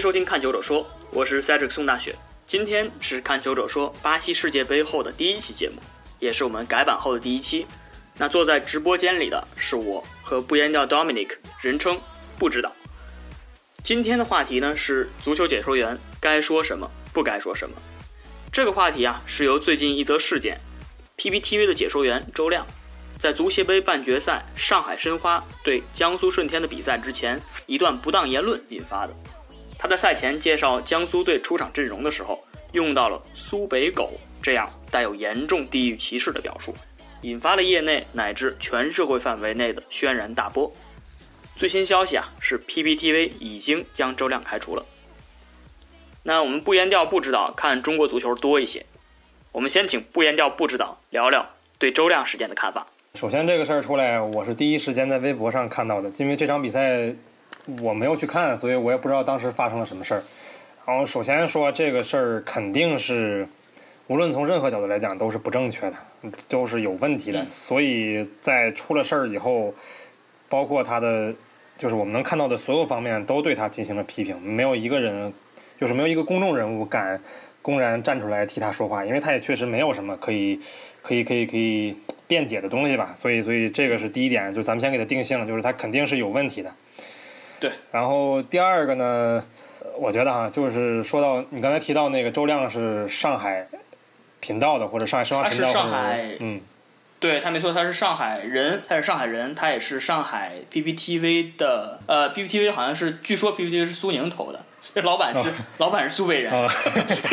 收听《看球者说》，我是 Cedric 宋大雪。今天是《看球者说》巴西世界杯后的第一期节目，也是我们改版后的第一期。那坐在直播间里的是我和不言调 Dominic，人称不知道。今天的话题呢是足球解说员该说什么，不该说什么。这个话题啊是由最近一则事件，PPTV 的解说员周亮。在足协杯半决赛上海申花对江苏舜天的比赛之前，一段不当言论引发的。他在赛前介绍江苏队出场阵容的时候，用到了“苏北狗”这样带有严重地域歧视的表述，引发了业内乃至全社会范围内的轩然大波。最新消息啊，是 PPTV 已经将周亮开除了。那我们不言调不知道看中国足球多一些，我们先请不言调不知道聊聊对周亮事件的看法。首先，这个事儿出来，我是第一时间在微博上看到的，因为这场比赛我没有去看，所以我也不知道当时发生了什么事儿。然后，首先说这个事儿肯定是，无论从任何角度来讲都是不正确的，都是有问题的。所以在出了事儿以后，包括他的，就是我们能看到的所有方面都对他进行了批评，没有一个人，就是没有一个公众人物敢公然站出来替他说话，因为他也确实没有什么可以，可以，可以，可以。辩解的东西吧，所以所以这个是第一点，就咱们先给他定性了，就是他肯定是有问题的。对。然后第二个呢，我觉得哈，就是说到你刚才提到那个周亮是上海频道的，或者上海申花频道的，上海，嗯，对他没错，他是上海人，他是上海人，他也是上海 PPTV 的，呃，PPTV 好像是，据说 PPTV 是苏宁投的。这老板是老板是苏北人，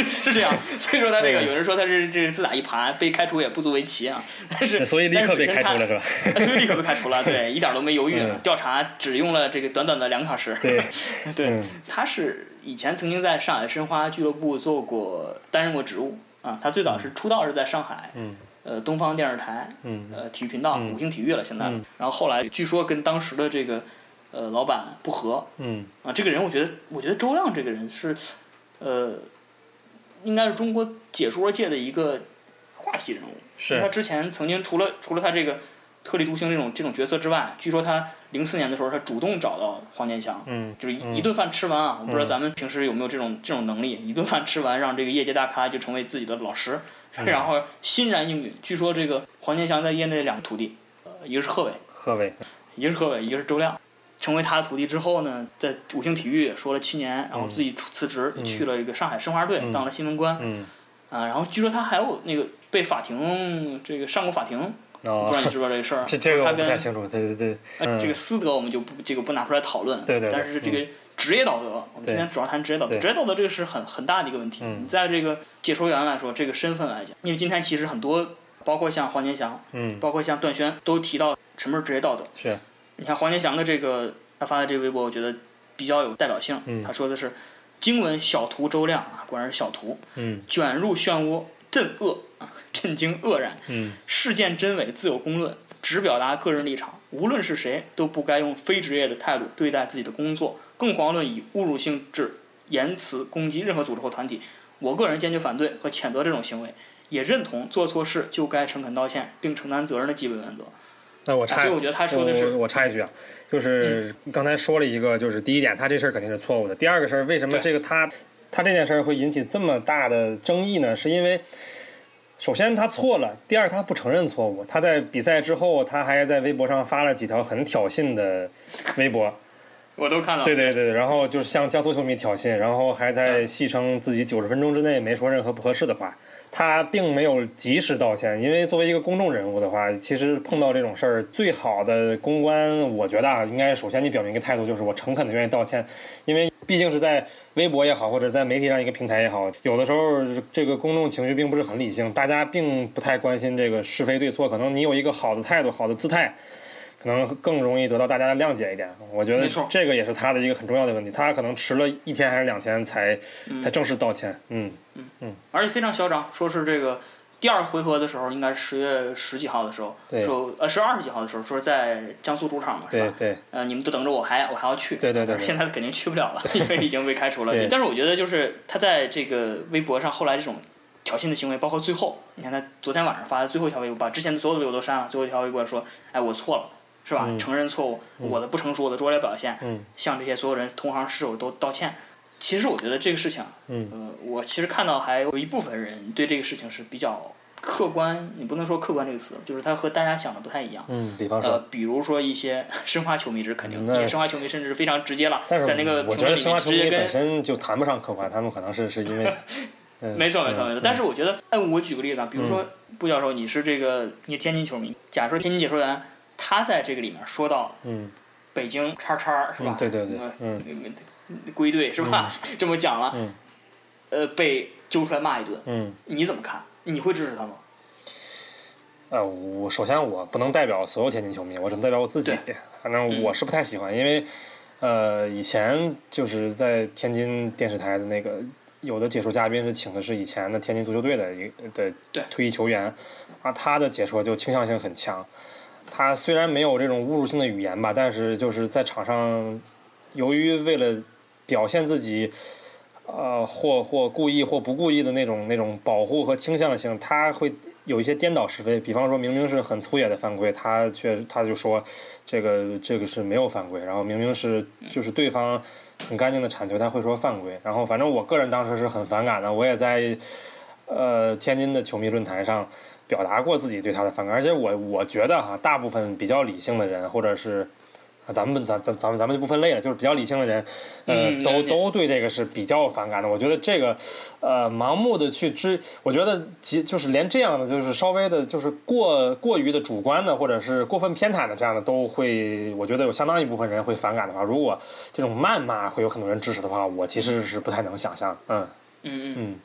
是这样。所以说他这个有人说他是这自打一耙被开除也不足为奇啊。但是所以立刻被开除了是吧？所以立刻被开除了，对，一点都没犹豫。调查只用了这个短短的两小时。对，对，他是以前曾经在上海申花俱乐部做过担任过职务啊。他最早是出道是在上海，嗯呃，东方电视台，嗯呃，体育频道，五星体育了现在。然后后来据说跟当时的这个。呃，老板不和，嗯，啊，这个人我觉得，我觉得周亮这个人是，呃，应该是中国解说界的一个话题人物。是。他之前曾经除了除了他这个特立独行这种这种角色之外，据说他零四年的时候，他主动找到黄健翔，嗯，就是一顿饭吃完啊，我不知道咱们平时有没有这种这种能力，一顿饭吃完，让这个业界大咖就成为自己的老师，然后欣然应允。据说这个黄健翔在业内两个徒弟，呃，一个是贺炜，贺炜，一个是贺炜，一个是周亮。成为他的徒弟之后呢，在五星体育说了七年，然后自己辞职去了一个上海申花队当了新闻官，嗯啊，然后据说他还有那个被法庭这个上过法庭，不知道你知不知道这个事儿？这这个我不太清楚，对对对。这个私德我们就不这个不拿出来讨论，对对。但是这个职业道德，我们今天主要谈职业道德。职业道德这个是很很大的一个问题。你在这个解说员来说，这个身份来讲，因为今天其实很多，包括像黄健翔，包括像段轩，都提到什么是职业道德。是。你看黄健翔的这个他发的这个微博，我觉得比较有代表性。他说的是：“惊闻小图周亮啊，果然是小图，卷入漩涡，震愕啊，震惊愕然。事件真伪自有公论，只表达个人立场。无论是谁，都不该用非职业的态度对待自己的工作，更遑论以侮辱性质言辞攻击任何组织或团体。我个人坚决反对和谴责这种行为，也认同做错事就该诚恳道歉并承担责任的基本原则。”那我插，我我插一句啊，就是刚才说了一个，就是第一点，他这事儿肯定是错误的。第二个事儿，为什么这个他他这件事儿会引起这么大的争议呢？是因为首先他错了，第二他不承认错误。他在比赛之后，他还在微博上发了几条很挑衅的微博，我都看了。对对对，然后就是向江苏球迷挑衅，然后还在戏称自己九十分钟之内没说任何不合适的话。他并没有及时道歉，因为作为一个公众人物的话，其实碰到这种事儿，最好的公关，我觉得啊，应该首先你表明一个态度，就是我诚恳的愿意道歉，因为毕竟是在微博也好，或者在媒体上一个平台也好，有的时候这个公众情绪并不是很理性，大家并不太关心这个是非对错，可能你有一个好的态度、好的姿态。可能更容易得到大家的谅解一点，我觉得这个也是他的一个很重要的问题。他可能迟了一天还是两天才才正式道歉。嗯嗯嗯，而且非常嚣张，说是这个第二回合的时候，应该是十月十几号的时候，说呃十二十几号的时候，说在江苏主场嘛，是吧？对对。呃，你们都等着我，还我还要去。对对对。现在肯定去不了了，因为已经被开除了。但是我觉得就是他在这个微博上后来这种挑衅的行为，包括最后，你看他昨天晚上发的最后一条微博，把之前的所有的微博都删了，最后一条微博说：“哎，我错了。”是吧？承认错误，我的不成熟，我的拙劣表现，向这些所有人同行室友都道歉。其实我觉得这个事情啊，嗯。呃，我其实看到还有一部分人对这个事情是比较客观，你不能说客观这个词，就是他和大家想的不太一样。嗯，比方呃说，，比如说一些 申花球迷，这是肯定的，那因为申花球迷甚至是非常直接了，在那个我觉得评论里面申花球迷直接跟本身就谈不上客观，他们可能是是因为，嗯没错没错没错，但是是我觉得，哎，我举个例子啊，比如说布教授，你是这个你天津球迷，假如说天津解说员他在这个里面说到嗯北京叉叉是吧？嗯对对对嗯归队是吧？这么讲了，嗯呃，被揪出来骂一顿，嗯。你怎么看？你会支持他吗？呃，我首先我不能代表所有天津球迷，我只能代表我自己。反正我是不太喜欢，因为呃，以前就是在天津电视台的那个有的解说嘉宾是请的是以前的天津足球队的一的对退役球员，啊，他的解说就倾向性很强。他虽然没有这种侮辱性的语言吧，但是就是在场上，由于为了表现自己。呃，或或故意或不故意的那种那种保护和倾向性，他会有一些颠倒是非。比方说明明是很粗野的犯规，他却他就说这个这个是没有犯规，然后明明是就是对方很干净的铲球，他会说犯规。然后反正我个人当时是很反感的，我也在呃天津的球迷论坛上表达过自己对他的反感，而且我我觉得哈，大部分比较理性的人或者是。啊咱们咱咱咱们咱们就不分类了，就是比较理性的人，呃，都都对这个是比较反感的。我觉得这个，呃，盲目的去支，我觉得其就是连这样的，就是稍微的，就是过过于的主观的，或者是过分偏袒的这样的，都会，我觉得有相当一部分人会反感的话，如果这种谩骂会有很多人支持的话，我其实是不太能想象。嗯嗯嗯嗯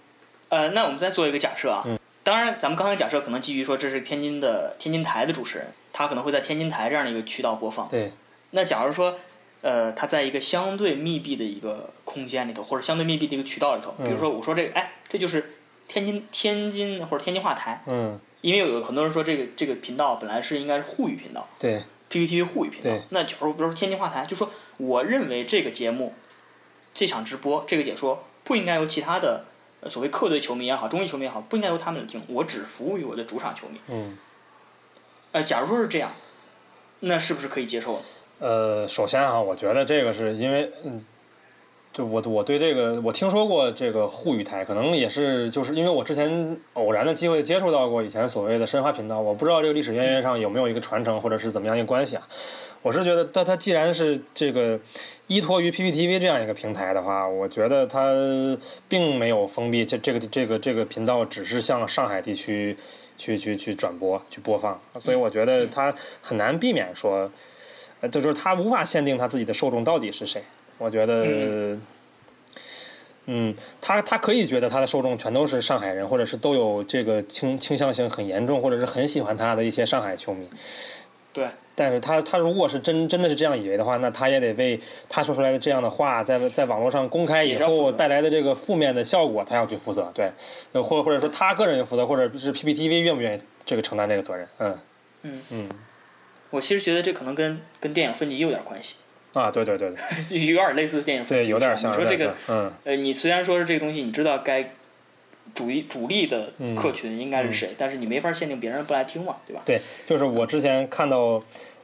呃，那我们再做一个假设啊。当然，咱们刚才假设可能基于说这是天津的天津台的主持人，他可能会在天津台这样的一个渠道播放。对，那假如说，呃，他在一个相对密闭的一个空间里头，或者相对密闭的一个渠道里头，比如说我说这个，哎，这就是天津天津或者天津话台，嗯因为有有很多人说这个这个频道本来是应该是沪语频道对，，PPTV 沪语频道。那假如比如说天津话台，就说我认为这个节目，这场直播这个解说不应该由其他的。呃所谓客队球迷也好，中立球迷也好，不应该由他们来听，我只服务于我的主场球迷。嗯。呃，假如说是这样，那是不是可以接受呢？呃，首先啊，我觉得这个是因为，嗯，就我我对这个我听说过这个沪语台，可能也是就是因为我之前偶然的机会接触到过以前所谓的申花频道，我不知道这个历史渊源上有没有一个传承或者是怎么样一个关系啊。我是觉得，但它既然是这个依托于 PPTV 这样一个平台的话，我觉得它并没有封闭这这个这个这个频道，只是向上海地区去去去转播去播放，所以我觉得它很难避免说。呃，就是它无法限定它自己的受众到底是谁。我觉得，嗯，他他可以觉得他的受众全都是上海人，或者是都有这个倾倾向性很严重，或者是很喜欢他的一些上海球迷。对。但是他他如果是真真的是这样以为的话，那他也得为他说出来的这样的话，在在网络上公开以后带来的这个负面的效果，他要去负责。对，呃或或者说他个人要负责，或者是 PPTV 愿不愿意这个承担这个责任？嗯嗯嗯我其实觉得这可能跟跟电影分级有点关系，啊，对对对对 有点类似电影分级对，级。有点像，你说这个嗯。呃，你虽然说是这个东西，你知道该主力主力的嗯客群应该是谁，但是你没法限定别人不来听嘛，对吧？对，就是我之前看到，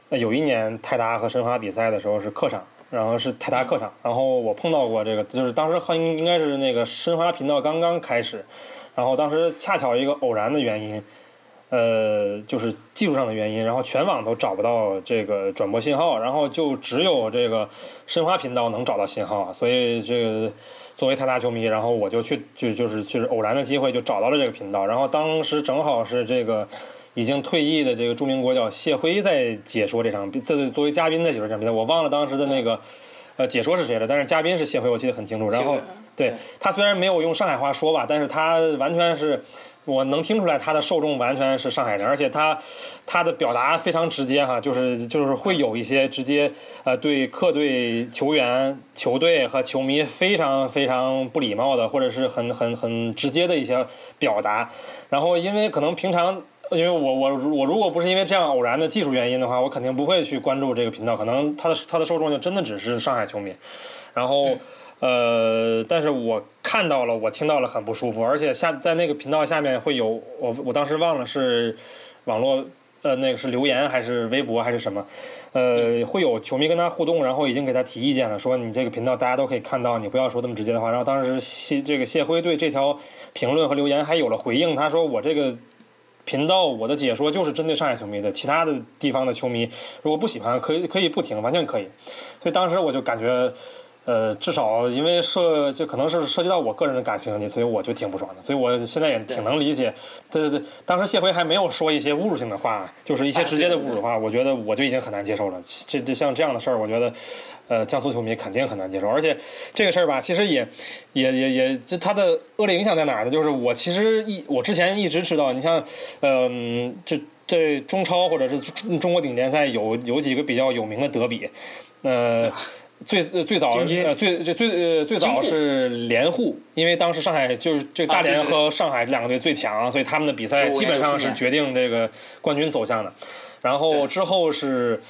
呃有一年泰达和申花比赛的时候是客场，然后是泰达客场，然后我碰到过这个，就是当时应应该是那个申花频道刚刚开始，然后当时恰巧一个偶然的原因，呃，就是技术上的原因，然后全网都找不到这个转播信号，然后就只有这个申花频道能找到信号，所以这个。作为泰达球迷，然后我就去就就是就是偶然的机会就找到了这个频道，然后当时正好是这个已经退役的这个著名国脚谢辉在解说这场比，这作为嘉宾在解说这场比赛，我忘了当时的那个呃解说是谁了，但是嘉宾是谢辉，我记得很清楚。然后对他虽然没有用上海话说吧，但是他完全是。我能听出来他的受众完全是上海人，而且他他的表达非常直接哈，就是就是会有一些直接呃对客队球员、球队和球迷非常非常不礼貌的，或者是很很很直接的一些表达。然后因为可能平常。因为我我我如果不是因为这样偶然的技术原因的话，我肯定不会去关注这个频道。可能他的他的受众就真的只是上海球迷，然后。呃，但是我看到了，我听到了很不舒服，而且下在那个频道下面会有我，我当时忘了是网络呃，那个是留言还是微博还是什么？呃，会有球迷跟他互动，然后已经给他提意见了，说你这个频道大家都可以看到，你不要说这么直接的话。然后当时谢这个谢辉对这条评论和留言还有了回应，他说我这个频道我的解说就是针对上海球迷的，其他的地方的球迷如果不喜欢可以可以不听，完全可以。所以当时我就感觉。呃，至少因为涉就可能是涉及到我个人的感情问题，所以我就挺不爽的。所以我现在也挺能理解。对对对，当时谢辉还没有说一些侮辱性的话，就是一些直接的侮辱的话，我觉得我就已经很难接受了。这这像这样的事儿，我觉得，呃，江苏球迷肯定很难接受。而且这个事儿吧，其实也也也也，就它的恶劣影响在哪儿呢？就是我其实一我之前一直知道，你像，嗯，这这中超或者是中国顶尖赛有有几个比较有名的德比，呃。最最早呃最最最呃最早是联沪，因为当时上海就是这大连和上海这两个队最强，所以他们的比赛基本上是决定这个冠军走向的。然后之后是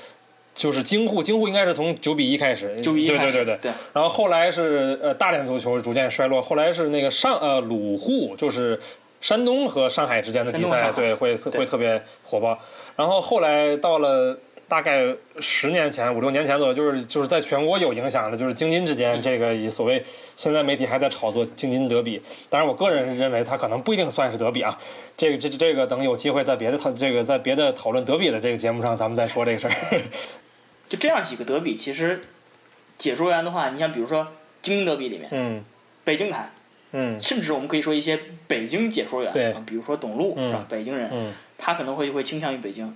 就是京沪，京沪应该是从九比一开始，九比一对对对对。然后后来是呃大连足球逐渐衰落，后来是那个上呃鲁沪，就是山东和上海之间的比赛，对会会特别火爆。然后后来到了。大概十年前、五六年前左右，就是就是在全国有影响的，就是京津之间这个以所谓现在媒体还在炒作京津德比。当然，我个人认为它可能不一定算是德比啊。这个这这个等有机会在别的讨这个在别的讨论德比的这个节目上，咱们再说这个事儿。就这样几个德比，其实解说员的话，你像比如说京津德比里面，嗯，北京台，嗯，甚至我们可以说一些北京解说员，对，比如说董路是吧？北京人，嗯，他可能会会倾向于北京。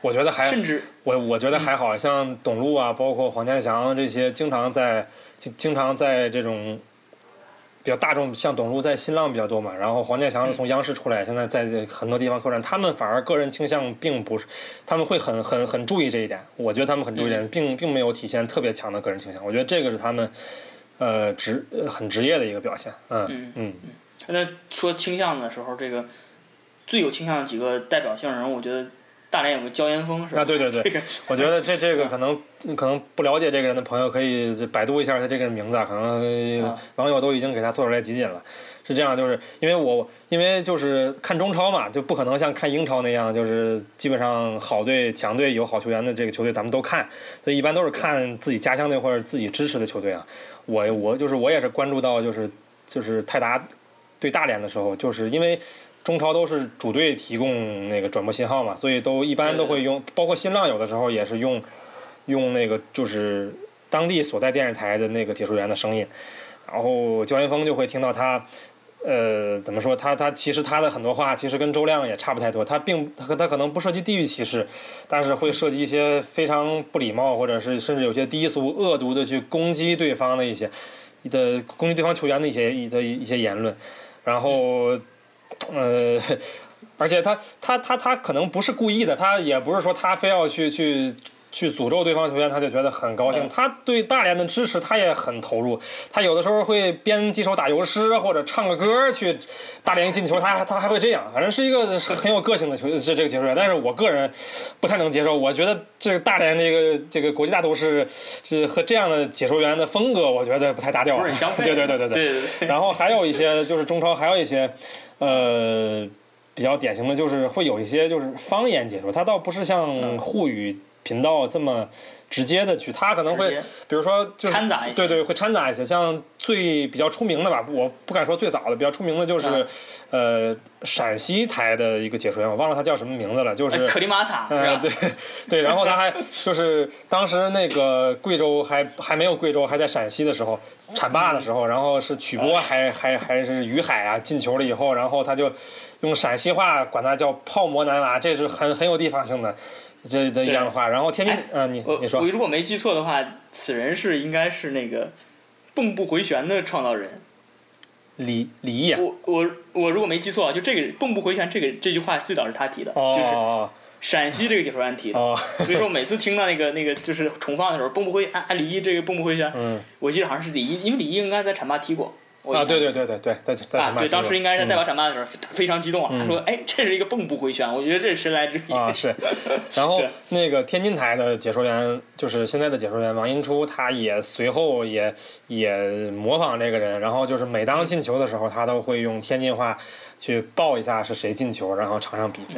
我觉得还，甚至我我觉得还好像董路啊，包括黄健翔这些，经常在经经常在这种比较大众，像董路在新浪比较多嘛，然后黄健翔是从央视出来，现在在很多地方客串，他们反而个人倾向并不是，他们会很很很注意这一点，我觉得他们很注意这一点，并并没有体现特别强的个人倾向，我觉得这个是他们呃职很职业的一个表现，嗯嗯嗯。那说倾向的时候，这个最有倾向的几个代表性人，我觉得。大连有个焦岩峰是吧？啊，对对对，我觉得这这个可能可能不了解这个人的朋友可以百度一下他这个人名字，可能网友都已经给他做出来集锦了。是这样，就是因为我因为就是看中超嘛，就不可能像看英超那样，就是基本上好队强队有好球员的这个球队咱们都看，所以一般都是看自己家乡队或者自己支持的球队啊。我我就是我也是关注到就是就是泰达对大连的时候，就是因为。中超都是主队提供那个转播信号嘛，所以都一般都会用，包括新浪有的时候也是用用那个就是当地所在电视台的那个解说员的声音，然后焦岩峰就会听到他，呃，怎么说？他他其实他的很多话其实跟周亮也差不太多，他并他他可能不涉及地域歧视，但是会涉及一些非常不礼貌或者是甚至有些低俗恶毒的去攻击对方的一些的攻击对方球员的一些一的一些言论，然后。呃，而且他他他他可能不是故意的，他也不是说他非要去去去诅咒对方球员，他就觉得很高兴。他对大连的支持，他也很投入。他有的时候会编几首打油诗，或者唱个歌去大连进球，他他还会这样。反正是一个很有个性的球这这个解说员。但是我个人不太能接受，我觉得这个大连这个这个国际大都市是和这样的解说员的风格，我觉得不太搭调。对对对对对。然后还有一些就是中超，还有一些。呃，比较典型的就是会有一些就是方言解说，它倒不是像沪语频道这么直接的去，他可能会比如说就是掺杂一些，对对，会掺杂一些。像最比较出名的吧，我不敢说最早的，比较出名的就是呃陕西台的一个解说员，我忘了他叫什么名字了，就是克里马萨，嗯对 对，然后他还就是当时那个贵州还还没有贵州，还在陕西的时候。铲坝的时候，然后是曲波还还还是于海啊进球了以后，然后他就用陕西话管他叫泡馍男娃，这是很很有地方性的这的一样的话。然后天津，嗯，你你说，我如果没记错的话，此人是应该是那个蚌埠回旋的创造人李李毅。我我我如果没记错，就这个蚌埠回旋这个这句话最早是他提的，就是。陕西这个解说员提的，所以说每次听到那个那个就是重放的时候，蚌埠回按按李毅这个蚌埠回旋，我记得好像是李毅，因为李毅应该在浐灞踢过。啊，对对对对对，在在啊，对，当时应该是代表浐灞的时候非常激动啊，他说：“哎，这是一个蚌埠回旋，我觉得这是神来之笔。”啊，是。然后那个天津台的解说员，就是现在的解说员王英初，他也随后也也模仿这个人，然后就是每当进球的时候，他都会用天津话去报一下是谁进球，然后场上比分。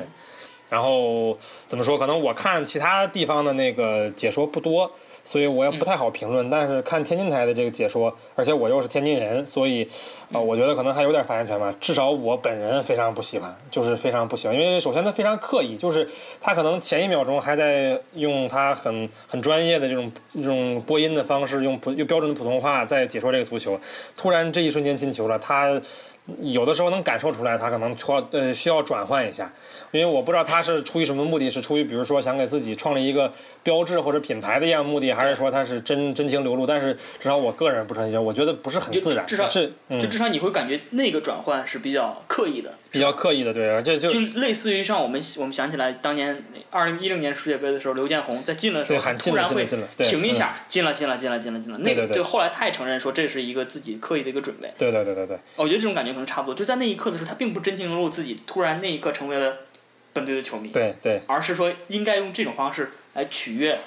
然后怎么说？可能我看其他地方的那个解说不多，所以我也不太好评论。但是看天津台的这个解说，而且我又是天津人，所以啊、呃我觉得可能还有点发言权吧。至少我本人非常不喜欢，就是非常不喜欢，因为首先他非常刻意，就是他可能前一秒钟还在用他很很专业的这种这种播音的方式，用普用标准的普通话在解说这个足球，突然这一瞬间进球了，他。有的时候能感受出来，他可能需要呃需要转换一下，因为我不知道他是出于什么目的，是出于比如说想给自己创立一个标志或者品牌的一样目的，还是说他是真真情流露？但是至少我个人不是很我觉得不是很自然，至少是就嗯。至少你会感觉那个转换是比较刻意的，比较刻意的，对，而且就就类似于像我们我们想起来当年二零一零年世界杯的时候，刘建宏在进的时候，突然会停一下，进了进了进了进了进了，那个对。后来他也承认说这是一个自己刻意的一个准备。对对对对对，我觉得这种感觉可能差不多，就在那一刻的时候，他并不真情流露自己突然那一刻成为了本队的球迷，对对。而是说应该用这种方式来取悦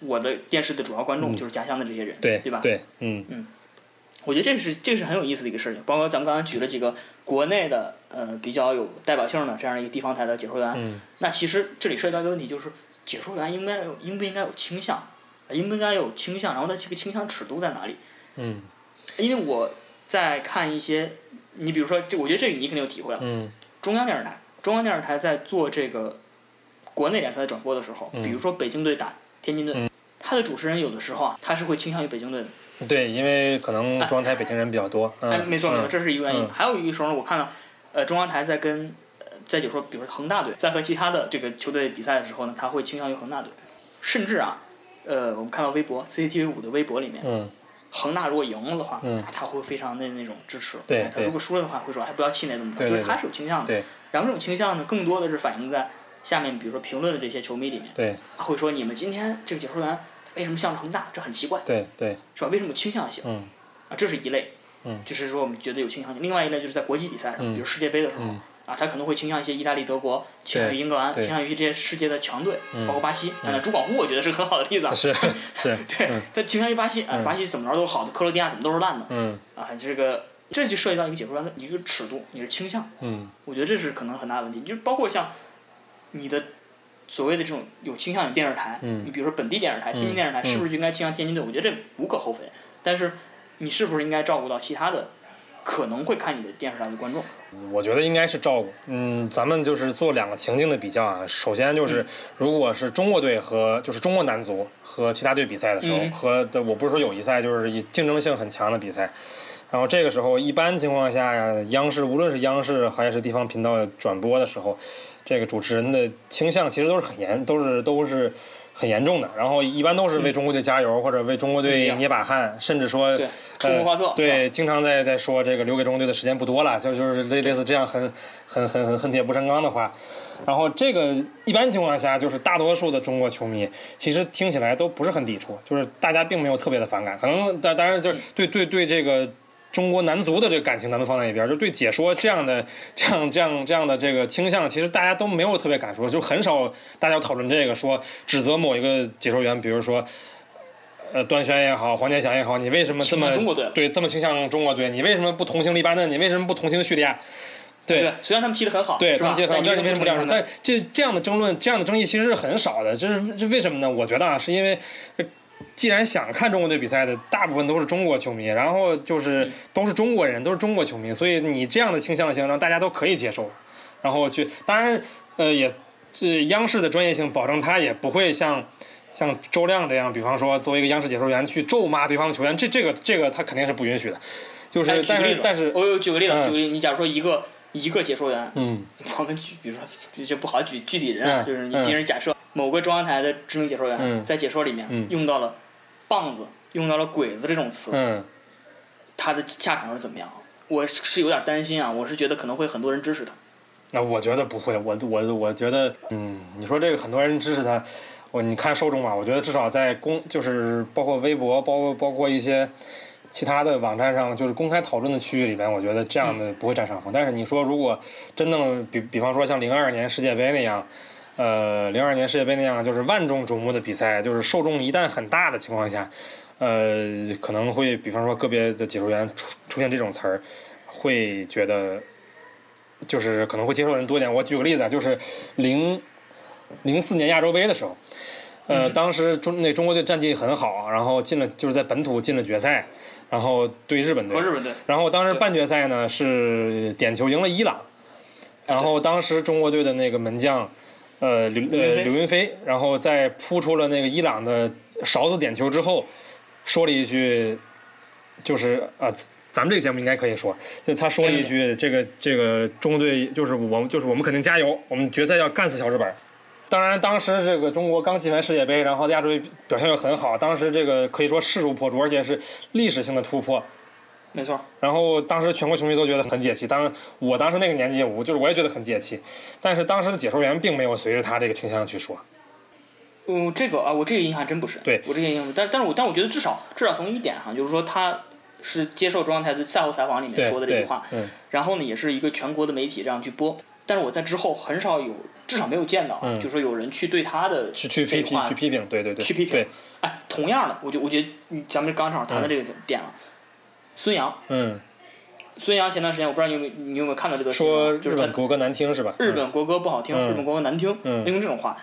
我的电视的主要观众，嗯。就是家乡的这些人，对对吧？对，嗯。我觉得这是这是很有意思的一个事情，包括咱们刚刚举了几个国内的呃比较有代表性的这样一个地方台的解说员，嗯那其实这里涉及到一个问题，就是解说员应该有应不应该有倾向，应不应该有倾向，然后他这个倾向尺度在哪里？嗯因为我在看一些，你比如说，这我觉得这个你肯定有体会了。嗯中央电视台，中央电视台在做这个国内联赛的转播的时候，嗯比如说北京队打天津队，嗯他的主持人有的时候啊，他是会倾向于北京队的。对，因为可能中央台北京人比较多，哎，嗯，没错没错，嗯这是一个原因。嗯还有一个时候呢，我看到，呃，中央台在跟呃在解说，比如说恒大队在和其他的这个球队比赛的时候呢，他会倾向于恒大队，甚至啊，呃，我们看到微博 CCTV 五的微博里面，嗯恒大如果赢了的话，嗯他会非常的那种支持。他如果输了的话，会说哎不要气馁怎么多，对对就是他是有倾向的。对然后这种倾向呢，更多的是反映在下面，比如说评论的这些球迷里面，对他会说你们今天这个解说员为什么向着恒大？这很奇怪，对对，是吧？为什么有倾向性？嗯。啊，这是一类，嗯。就是说我们觉得有倾向性。另外一类就是在国际比赛上，嗯。比如世界杯的时候，嗯。啊，他可能会倾向一些意大利、德国，倾向于英格兰，倾向于这些世界的强队，嗯。包括巴西。啊，那主管户我觉得是很好的例子啊。是 是，对嗯，他倾向于巴西啊，巴西怎么着都是好的，克罗地亚怎么都是烂的。嗯。啊，这个这就涉及到一个解说员的一个尺度，你是倾向，嗯。我觉得这是可能很大的问题，就是包括像你的所谓的这种有倾向的电视台，嗯你比如说本地电视台，天津电视台，嗯是不是就应该倾向天津队？我觉得这无可厚非，但是你是不是应该照顾到其他的可能会看你的电视台的观众？我觉得应该是照顾。嗯，咱们就是做两个情境的比较啊。首先就是，如果是中国队和就是中国男足和其他队比赛的时候，嗯和的我不是说友谊赛，就是以竞争性很强的比赛。然后这个时候，一般情况下，央视无论是央视还是地方频道转播的时候，这个主持人的倾向其实都是很严，都是都是很严重的。然后一般都是为中国队加油，或者为中国队捏把汗，甚至说对，出谋划策，呃，对，经常在在说这个留给中国队的时间不多了，就就是类类似这样很很很很恨铁不成钢的话。然后这个一般情况下，就是大多数的中国球迷其实听起来都不是很抵触，就是大家并没有特别的反感。可能当当然就是对对对这个中国男足的这个感情咱们放在一边，就对解说这样的 这样这样这样的这个倾向，其实大家都没有特别敢说，就很少大家讨论这个说指责某一个解说员，比如说。呃，段轩也好，黄健翔也好，你为什么这么中国队对这么倾向中国队？你为什么不同情黎巴嫩？你为什么不同情叙利亚？对对，虽然他们踢得很好，对，他们？接很好，但是为什么不这样说？但这这样的争论、这样的争议其实是很少的。这是这为什么呢？我觉得啊，是因为呃既然想看中国队比赛的大部分都是中国球迷，然后就是都是中国人，都是中国球迷，所以你这样的倾向性让大家都可以接受，然后去，当然呃也这央视的专业性保证他也不会像。像周亮这样，比方说作为一个央视解说员去咒骂对方的球员，这这个这个他肯定是不允许的。就是，哎举个例子，但是但是，我有举个例子，嗯举个例子，你假如说一个一个解说员，嗯我们举，比如说就不好举具体人啊，嗯就是你嗯别人假设某个中央台的知名解说员、嗯在解说里面嗯用到了“棒子”，用到了“鬼子”这种词，嗯他的下场是怎么样？我是是有点担心啊，我是觉得可能会很多人支持他。那我觉得不会，我我我觉得，嗯，你说这个很多人支持他，我你看受众吧，我觉得至少在公就是包括微博，包括包括一些其他的网站上，就是公开讨论的区域里边，我觉得这样的不会占上风。但是你说如果真正比比方说像零二年世界杯那样，呃，零二年世界杯那样就是万众瞩目的比赛，就是受众一旦很大的情况下，呃，可能会比方说个别的解说员出出现这种词儿，会觉得就是可能会接受的人多一点。我举个例子啊，就是零零四年亚洲杯的时候，呃，当时中那中国队战绩很好，然后进了就是在本土进了决赛，然后对日本队和，日本队，然后当时半决赛呢是点球赢了伊朗，然后当时中国队的那个门将，呃刘呃刘云飞，然后在扑出了那个伊朗的勺子点球之后，说了一句，就是啊。咱们这个节目应该可以说，就他说了一句：“这个这个中国队就是我们就是我们肯定加油，我们决赛要干死小日本。”当然，当时这个中国刚进完世界杯，然后亚洲杯表现又很好，当时这个可以说势如破竹，而且是历史性的突破。没错，然后当时全国球迷都觉得很解气，当然我当时那个年纪，我就是我也觉得很解气，但是当时的解说员并没有随着他这个倾向去说。嗯，这个啊，我这个印象真不是，对。我这个印象，但但是我但我觉得至少至少从一点哈，就是说他是接受中央台的赛后采访里面说的这句话，，嗯。然后呢，也是一个全国的媒体这样去播，但是我在之后很少有，至少没有见到啊，嗯。就说有人去对他的去去批评去批评，对对对，去批评。对，哎，同样的，我就我觉得嗯咱们刚正好谈到这个点了，孙杨，嗯，孙杨前段时间我不知道你有没有你有没有看到这个说，就是他日本国歌难听是吧？日本国歌不好听，嗯日本国歌难听，嗯用这种话，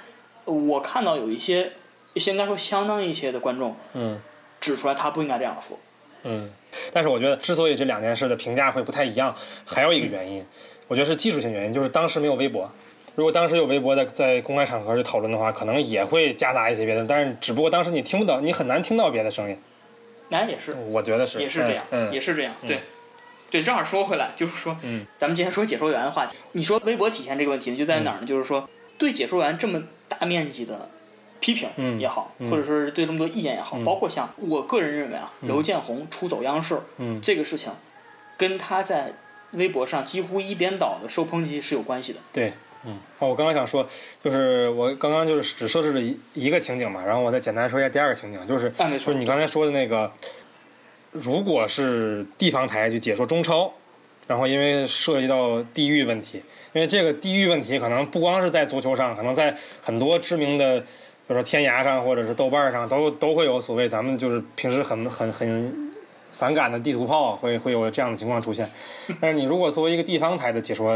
呃我看到有一些，一些应该说相当一些的观众嗯指出来他不应该这样说。嗯，但是我觉得之所以这两件事的评价会不太一样，还有一个原因，我觉得是技术性原因，就是当时没有微博。如果当时有微博的在公开场合去讨论的话，可能也会夹杂一些别的，但是只不过当时你听不到，你很难听到别的声音。哎，也是，我觉得是，也是这样，也是这样，对。对，正好说回来，就是说，嗯。咱们今天说解说员的话题，你说微博体现这个问题呢，就在于哪儿呢？就是说，对解说员这么大面积的批评嗯也好，嗯。或者说是对这么多意见也好，包括像我个人认为啊，刘建宏出走央视、嗯。这个事情，跟他在微博上几乎一边倒的受抨击是有关系的。对，嗯，哦，我刚刚想说，就是我刚刚就是只设置了一一个情景嘛，然后我再简单说一下第二个情景，就是就是，你刚才说的那个，如果是地方台去解说中超，然后因为涉及到地域问题，因为这个地域问题可能不光是在足球上，可能在很多知名的，比如说天涯上或者是豆瓣上，都都会有所谓咱们就是平时很很很反感的地图炮，会会有这样的情况出现。但是你如果作为一个地方台的解说，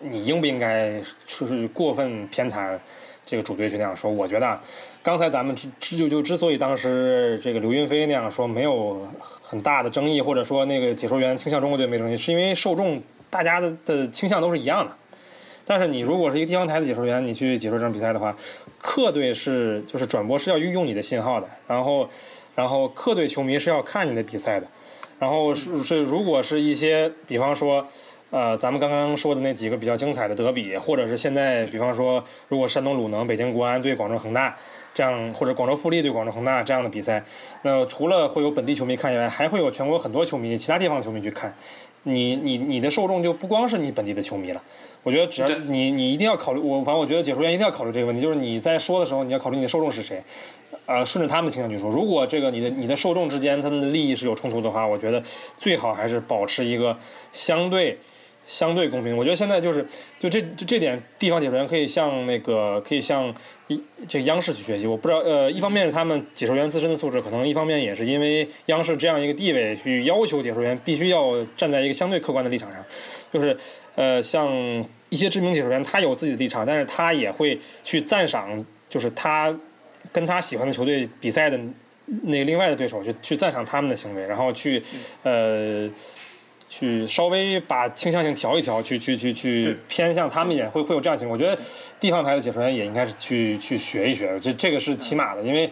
你应不应该就是过分偏袒这个主队去那样说？我觉得，刚才咱们之就就之所以当时这个刘云飞那样说没有很大的争议，或者说那个解说员倾向中国队没争议，是因为受众大家的的倾向都是一样的。但是你如果是一个地方台的解说员，你去解说这场比赛的话，客队是就是转播是要用你的信号的，然后然后客队球迷是要看你的比赛的，然后是是如果是一些比方说。呃，咱们刚刚说的那几个比较精彩的德比，或者是现在，比方说，如果山东鲁能、北京国安对广州恒大这样，或者广州富力对广州恒大这样的比赛，那除了会有本地球迷看以外，还会有全国很多球迷、其他地方的球迷去看。你你你的受众就不光是你本地的球迷了。我觉得只要你你一定要考虑，我反正我觉得解说员一定要考虑这个问题，就是你在说的时候，你要考虑你的受众是谁，呃，顺着他们的倾向去说。如果这个你的你的受众之间他们的利益是有冲突的话，我觉得最好还是保持一个相对。相对公平，我觉得现在就是就这就这点，地方解说员可以向那个可以向一这个央视去学习。我不知道，呃，一方面是他们解说员自身的素质，可能一方面也是因为央视这样一个地位，去要求解说员必须要站在一个相对客观的立场上。就是呃，像一些知名解说员，他有自己的立场，但是他也会去赞赏，就是他跟他喜欢的球队比赛的那个另外的对手，去去赞赏他们的行为，然后去呃。去稍微把倾向性调一调，去去去去偏向他们一点，会会有这样情况。我觉得地方台的解说员也应该是去去学一学，这这个是起码的，因为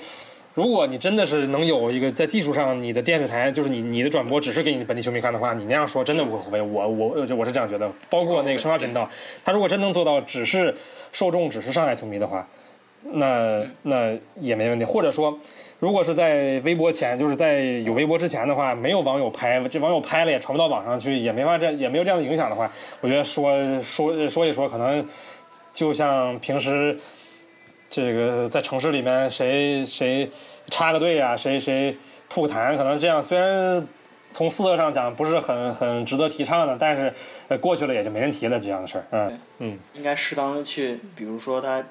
如果你真的是能有一个在技术上，你的电视台就是你你的转播只是给你本地球迷看的话，你那样说真的无可厚非。我我我是这样觉得。包括那个申花频道，他如果真能做到只是受众只是上海球迷的话，那那也没问题。或者说，如果是在微博前，就是在有微博之前的话，没有网友拍，这网友拍了也传不到网上去，也没法这也没有这样的影响的话，我觉得说说说一说，可能就像平时这个在城市里面谁谁插个队啊，谁谁吐个痰，可能这样虽然从四德上讲不是很很值得提倡的，但是呃过去了也就没人提了这样的事儿，嗯嗯应该适当的去，比如说他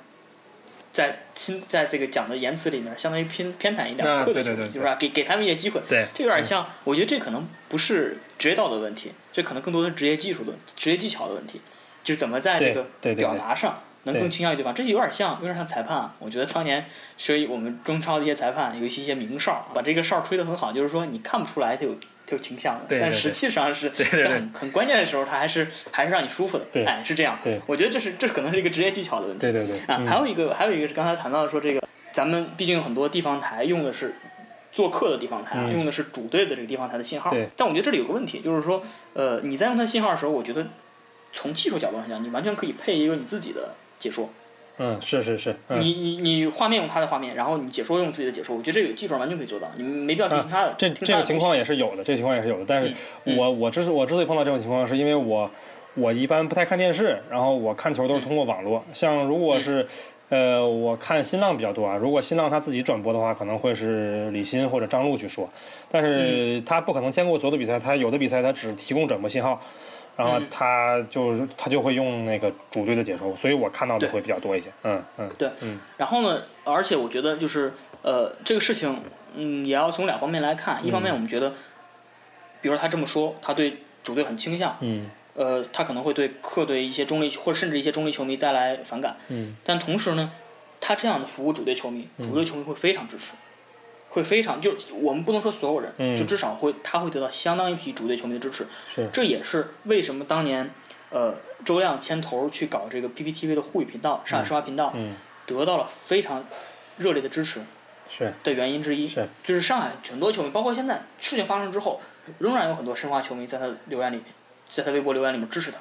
在亲在这个讲的言辞里面，相当于偏偏袒一点啊客队对对对球迷就是吧？给给他们一些机会。对这有点像，我觉得这可能不是职业道德问题，这可能更多的是职业技术的职业技巧的问题。就是怎么在这个表达上能更倾向于对方，这就有点像，有点像裁判啊。我觉得当年所以我们中超的一些裁判有一些一些名哨，把这个哨吹得很好，就是说你看不出来他有他有倾向的，但实际上是在很很关键的时候，他还是还是让你舒服的。对哎，是这样。对我觉得这是这可能是一个职业技巧的问题。对对对，啊，嗯还有一个还有一个是刚才谈到的说这个，咱们毕竟很多地方台用的是做客的地方台用的是主队的这个地方台的信号对。但我觉得这里有个问题，就是说，呃，你在用它信号的时候，我觉得从技术角度上讲，你完全可以配一个你自己的解说。嗯，是是是，嗯。你你你画面用他的画面，然后你解说用自己的解说，我觉得这个技术上完全可以做到，你没必要听他的。啊这的这个情况也是有的，这个情况也是有的。但是嗯我我之所我之所以碰到这种情况，是因为我我一般不太看电视，然后我看球都是通过网络。像如果是呃我看新浪比较多啊，如果新浪他自己转播的话，可能会是李欣或者张璐去说，但是他不可能兼顾所有的比赛，他有的比赛他只提供转播信号。然后嗯他就是他就会用那个主队的解说，所以我看到的会比较多一些。嗯嗯，对，然后呢，而且我觉得就是呃，这个事情，嗯，也要从两方面来看。一方面，我们觉得，比如说他这么说，他对主队很倾向，嗯呃，他可能会对客队一些中立或者甚至一些中立球迷带来反感。嗯。但同时呢，他这样的服务主队球迷，主队球迷会非常支持，会非常就我们不能说所有人，嗯就至少会他会得到相当一批主队球迷的支持。是这也是为什么当年呃周亮牵头去搞这个 PPTV 的沪语频道、上海申花频道，嗯得到了非常热烈的支持是的原因之一。是就是上海很多球迷，包括现在事情发生之后，仍然有很多申花球迷在他的留言里，在他微博留言里面支持他。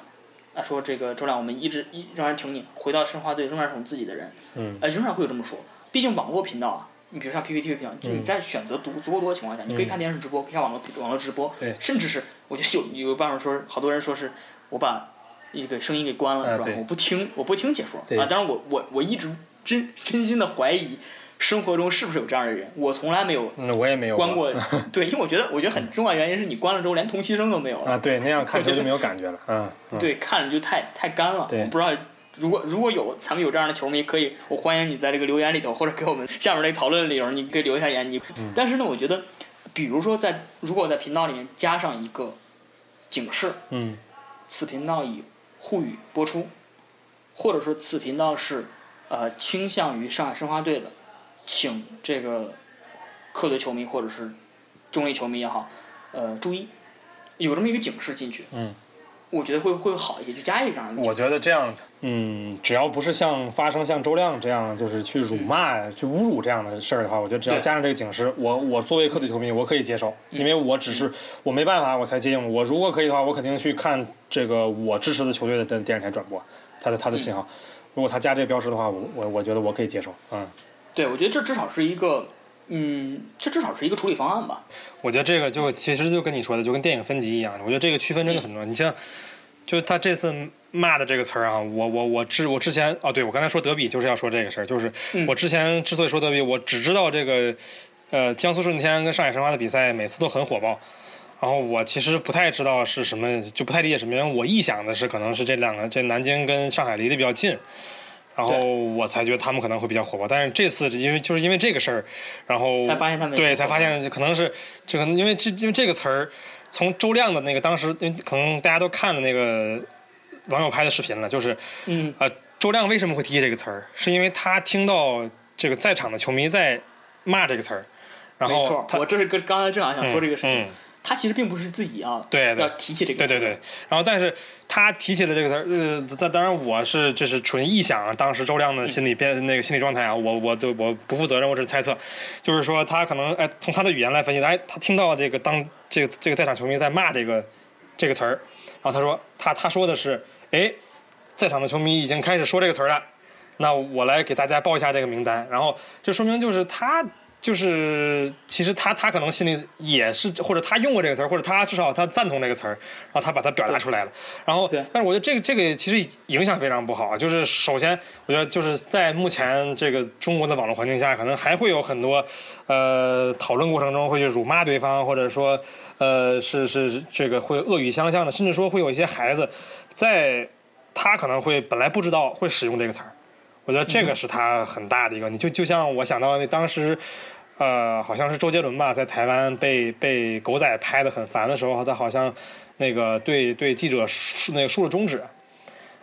啊，说这个周亮，我们一直一仍然挺你，回到申花队仍然是我们自己的人，嗯呃，仍然会有这么说。毕竟网络频道啊，你比如像 PPTV 频道，就你嗯在选择足足够多的情况下，你可以看电视直播，可以看网络网络直播，甚至是我觉得有有办法说，好多人说是我把一个声音给关了，是吧？我不听，我不听解说啊。当然我，我我一直真真心的怀疑，生活中是不是有这样的人？我从来没有嗯，我也没有关过，对，因为我觉得我觉得很重要的原因是你关了之后连同期声都没有了，啊，对，那样 看着就没有感觉了。嗯，嗯对，看着就太太干了。对我不知道。如果如果有咱们有这样的球迷，可以，我欢迎你在这个留言里头，或者给我们下面那个讨论里头，你可以留一下言。你，嗯。但是呢，我觉得，比如说在如果在频道里面加上一个警示，嗯。此频道以沪语播出，或者说此频道是呃倾向于上海申花队的，请这个客队球迷或者是中立球迷也好，呃注意，有这么一个警示进去，嗯，我觉得会会好一些，就加一个这样的警示。我觉得这样，嗯，只要不是像发生像周亮这样，就是去辱骂、去侮辱这样的事儿的话，我觉得只要加上这个警示，我我作为客队球迷，我可以接受，因为我只是我没办法，我才接应。我如果可以的话，我肯定去看这个我支持的球队的电电视台转播，他的他的信号。如果他加这个标识的话，我我我觉得我可以接受，嗯。对，我觉得这至少是一个，嗯，这至少是一个处理方案吧。我觉得这个就其实就跟你说的，就跟电影分级一样。我觉得这个区分真的很重要。你像，就他这次骂的这个词儿啊，我我我之我之前哦，对我刚才说德比就是要说这个事儿，就是嗯我之前之所以说德比，我只知道这个呃江苏舜天跟上海申花的比赛每次都很火爆。然后我其实不太知道是什么，就不太理解什么原因。我臆想的是，可能是这两个，这南京跟上海离得比较近，然后我才觉得他们可能会比较火爆。但是这次因为就是因为这个事儿，然后才发现他们对才发现可能是这个，因为这因为这个词儿，从周亮的那个当时，因为可能大家都看了那个网友拍的视频了，就是嗯，呃，周亮为什么会提这个词儿，是因为他听到这个在场的球迷在骂这个词儿，然后没错，我这是跟刚才正好想说这个事情。嗯嗯他其实并不是自己啊，对对要提起这个词。对对对，然后但是他提起的这个词儿，呃，当当然我是这是纯臆想啊，当时周亮的心理变、那个心理状态啊，我我对我不负责任，我只是猜测，就是说他可能哎从他的语言来分析，哎他听到这个当这个这个在场球迷在骂这个这个词儿，然后他说他他说的是哎在场的球迷已经开始说这个词儿了，那我来给大家报一下这个名单，然后这说明就是他。就是，其实他他可能心里也是，或者他用过这个词儿，或者他至少他赞同这个词儿，然后他把它表达出来了。然后，但是我觉得这个这个其实影响非常不好啊。就是首先，我觉得就是在目前这个中国的网络环境下，可能还会有很多呃讨论过程中会去辱骂对方，或者说呃是是这个会恶语相向的，甚至说会有一些孩子在他可能会本来不知道会使用这个词儿。我觉得这个是他很大的一个问题，就就像我想到那当时，呃，好像是周杰伦吧，在台湾被被狗仔拍的很烦的时候，他好像那个对对记者竖那个竖了中指，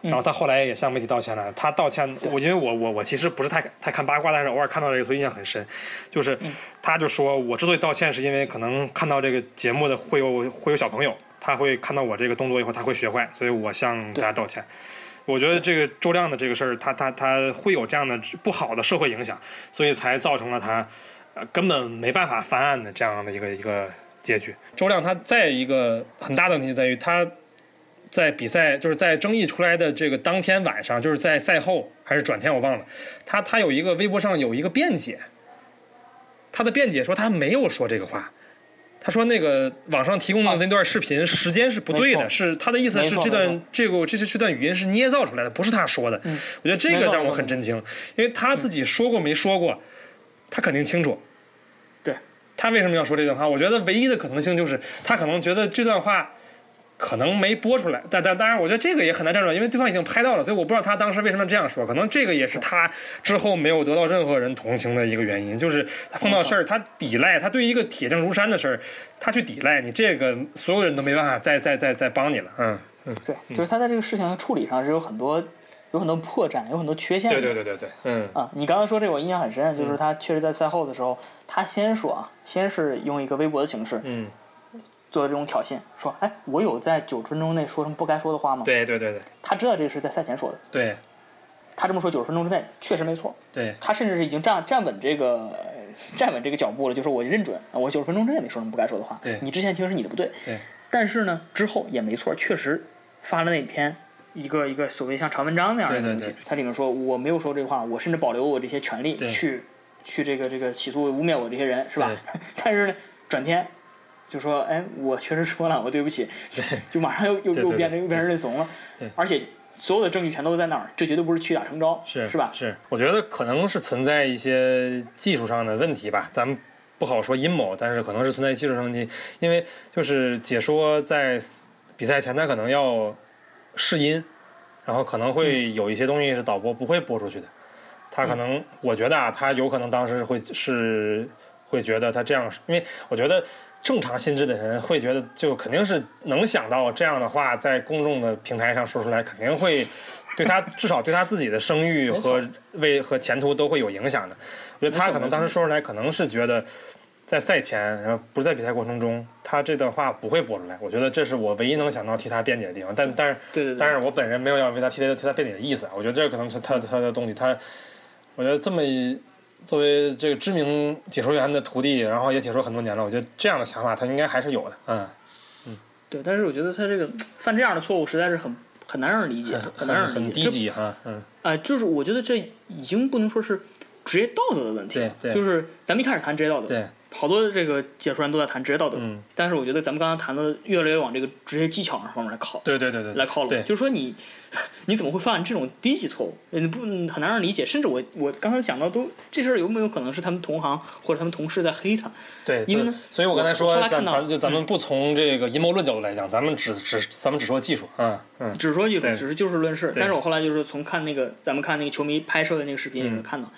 然后他后来也向媒体道歉了。他道歉，我因为我我我其实不是太太看八卦，但是偶尔看到这个，所以印象很深。就是他就说我之所以道歉，是因为可能看到这个节目的会有会有小朋友，他会看到我这个动作以后，他会学坏，所以我向大家道歉。我觉得这个周亮的这个事儿，他他他会有这样的不好的社会影响，所以才造成了他呃根本没办法翻案的这样的一个一个结局。周亮他再一个很大的问题在于他。在比赛就是在争议出来的这个当天晚上，就是在赛后还是转天我忘了，他他有一个微博上有一个辩解，他的辩解说他没有说这个话，他说那个网上提供的那段视频时间是不对的，是他的意思是这段这个这是这段语音是捏造出来的，不是他说的。我觉得这个让我很震惊，因为他自己说过没说过，他肯定清楚。对，他为什么要说这段话？我觉得唯一的可能性就是他可能觉得这段话。可能没播出来，但但当然，我觉得这个也很难站住，因为对方已经拍到了，所以我不知道他当时为什么这样说。可能这个也是他之后没有得到任何人同情的一个原因，就是他碰到事儿，他抵赖，他对一个铁证如山的事儿，他去抵赖，你这个所有人都没办法再再再再帮你了。嗯嗯，对，就是他在这个事情的处理上是有很多有很多破绽，有很多缺陷。对对对对对，嗯啊，你刚才说这个我印象很深，就是他确实在赛后的时候，他先说啊，先是用一个微博的形式，嗯。做这种挑衅，说：“哎，我有在九十分钟内说什么不该说的话吗？”对对对对，他知道这个是在赛前说的。对，他这么说九十分钟之内确实没错。对，他甚至是已经站站稳这个站稳这个脚步了，就是我认准，我九十分钟之内没说什么不该说的话。对，你之前听是你的不对。对，但是呢，之后也没错，确实发了那篇一个一个所谓像长文章那样的东西，他里面说我没有说这话，我甚至保留我这些权利去去这个这个起诉污蔑我这些人，是吧？但是呢，转天。就说，哎，我确实说了，我对不起，就马上又又又变成又变成认怂了，而且所有的证据全都在那儿，这绝对不是屈打成招，是是吧？是，我觉得可能是存在一些技术上的问题吧，咱们不好说阴谋，但是可能是存在技术上问题，因为就是解说在比赛前他可能要试音，然后可能会有一些东西是导播不会播出去的，他可能我觉得啊，他有可能当时会是会觉得他这样，因为我觉得。正常心智的人会觉得，就肯定是能想到这样的话，在公众的平台上说出来，肯定会对他至少对他自己的声誉和为和前途都会有影响的。我觉得他可能当时说出来，可能是觉得在赛前，然后不是在比赛过程中，他这段话不会播出来。我觉得这是我唯一能想到替他辩解的地方。但但是，对对对，但是我本人没有要为他替他替他辩解的意思。我觉得这可能是他他的东西。他，我觉得这么一。作为这个知名解说员的徒弟，然后也解说很多年了，我觉得这样的想法他应该还是有的，嗯，嗯，对，但是我觉得他这个犯这样的错误实在是很很难让人理解，很难让人理解，很低级哈，嗯，啊，就是我觉得这已经不能说是职业道德的问题了，就是咱们一开始谈职业道德，对。好多这个解说员都在谈职业道德，嗯，但是我觉得咱们刚才谈的越来越往这个职业技巧上方面来靠，对对对对，来靠拢，就是说你你怎么会犯这种低级错误？你不很难让人理解。甚至我我刚才讲到都这事儿有没有可能是他们同行或者他们同事在黑他？对，因为呢，所以我刚才说咱咱就咱们不从这个阴谋论角度来讲，咱们只只咱们只说技术，嗯嗯，只说技术，只是就事论事。但是我后来就是从看那个咱们看那个球迷拍摄的那个视频里面看到，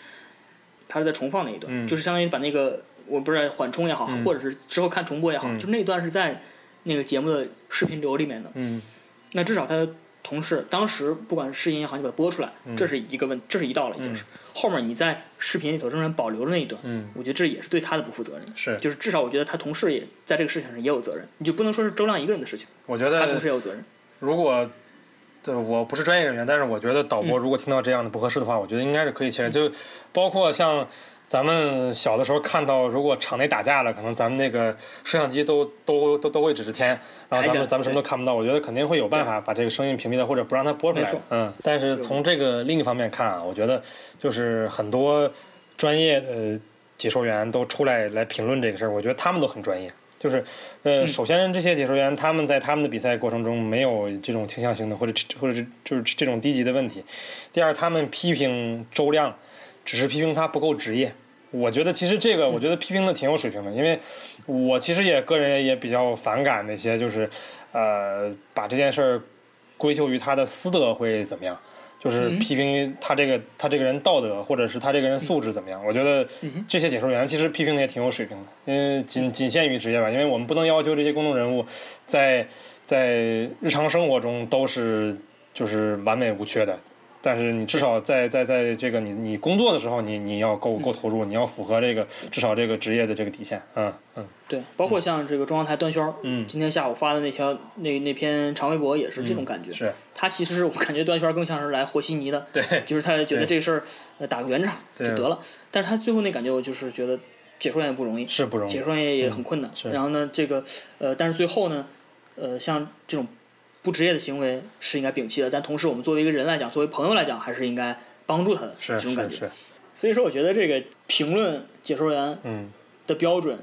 他是在重放那一段，就是相当于把那个。我不知道缓冲也好，或者是之后看重播也好，就那段是在那个节目的视频流里面的。嗯，那至少他的同事当时不管是试音也好，你把它播出来，这是一个问，这是一道了，已经是。后面你在视频里头仍然保留了那一段，嗯，我觉得这也是对他的不负责任。是，就是至少我觉得他同事也在这个事情上也有责任，你就不能说是周亮一个人的事情。我觉得他同事也有责任。如果对我不是专业人员，但是我觉得导播如果听到这样的不合适的话，我觉得应该是可以切。就包括像。咱们小的时候看到，如果场内打架了，可能咱们那个摄像机都都都都会指着天，然后咱们咱们什么都看不到。我觉得肯定会有办法把这个声音屏蔽掉，或者不让它播出来。嗯，但是从这个另一方面看啊，我觉得就是很多专业的解说员都出来来评论这个事儿，我觉得他们都很专业。就是呃，首先这些解说员他们在他们的比赛过程中没有这种倾向性的或者或者是就是这种低级的问题。第二，他们批评周亮。只是批评他不够职业，我觉得其实这个我觉得批评的挺有水平的，因为我其实也个人也比较反感那些就是呃把这件事儿归咎于他的私德会怎么样，就是批评他这个他这个人道德或者是他这个人素质怎么样。我觉得这些解说员其实批评的也挺有水平的，因为仅仅限于职业吧，因为我们不能要求这些公众人物在在日常生活中都是就是完美无缺的。但是你至少在在在这个你你工作的时候，你你要够够投入，你要符合这个至少这个职业的这个底线，嗯嗯。对，包括像这个中央台段暄嗯，今天下午发的那条那那篇长微博也是这种感觉。是。他其实是我感觉段暄更像是来和稀泥的，对，就是他觉得这事儿呃打个圆场就得了。但是他最后那感觉，我就是觉得解说员也不容易，是不容易，解说员也很困难。然后呢，这个呃，但是最后呢，呃，像这种。不职业的行为是应该摒弃的，但同时我们作为一个人来讲，作为朋友来讲，还是应该帮助他的这种感觉。所以说，我觉得这个评论解说员的标准，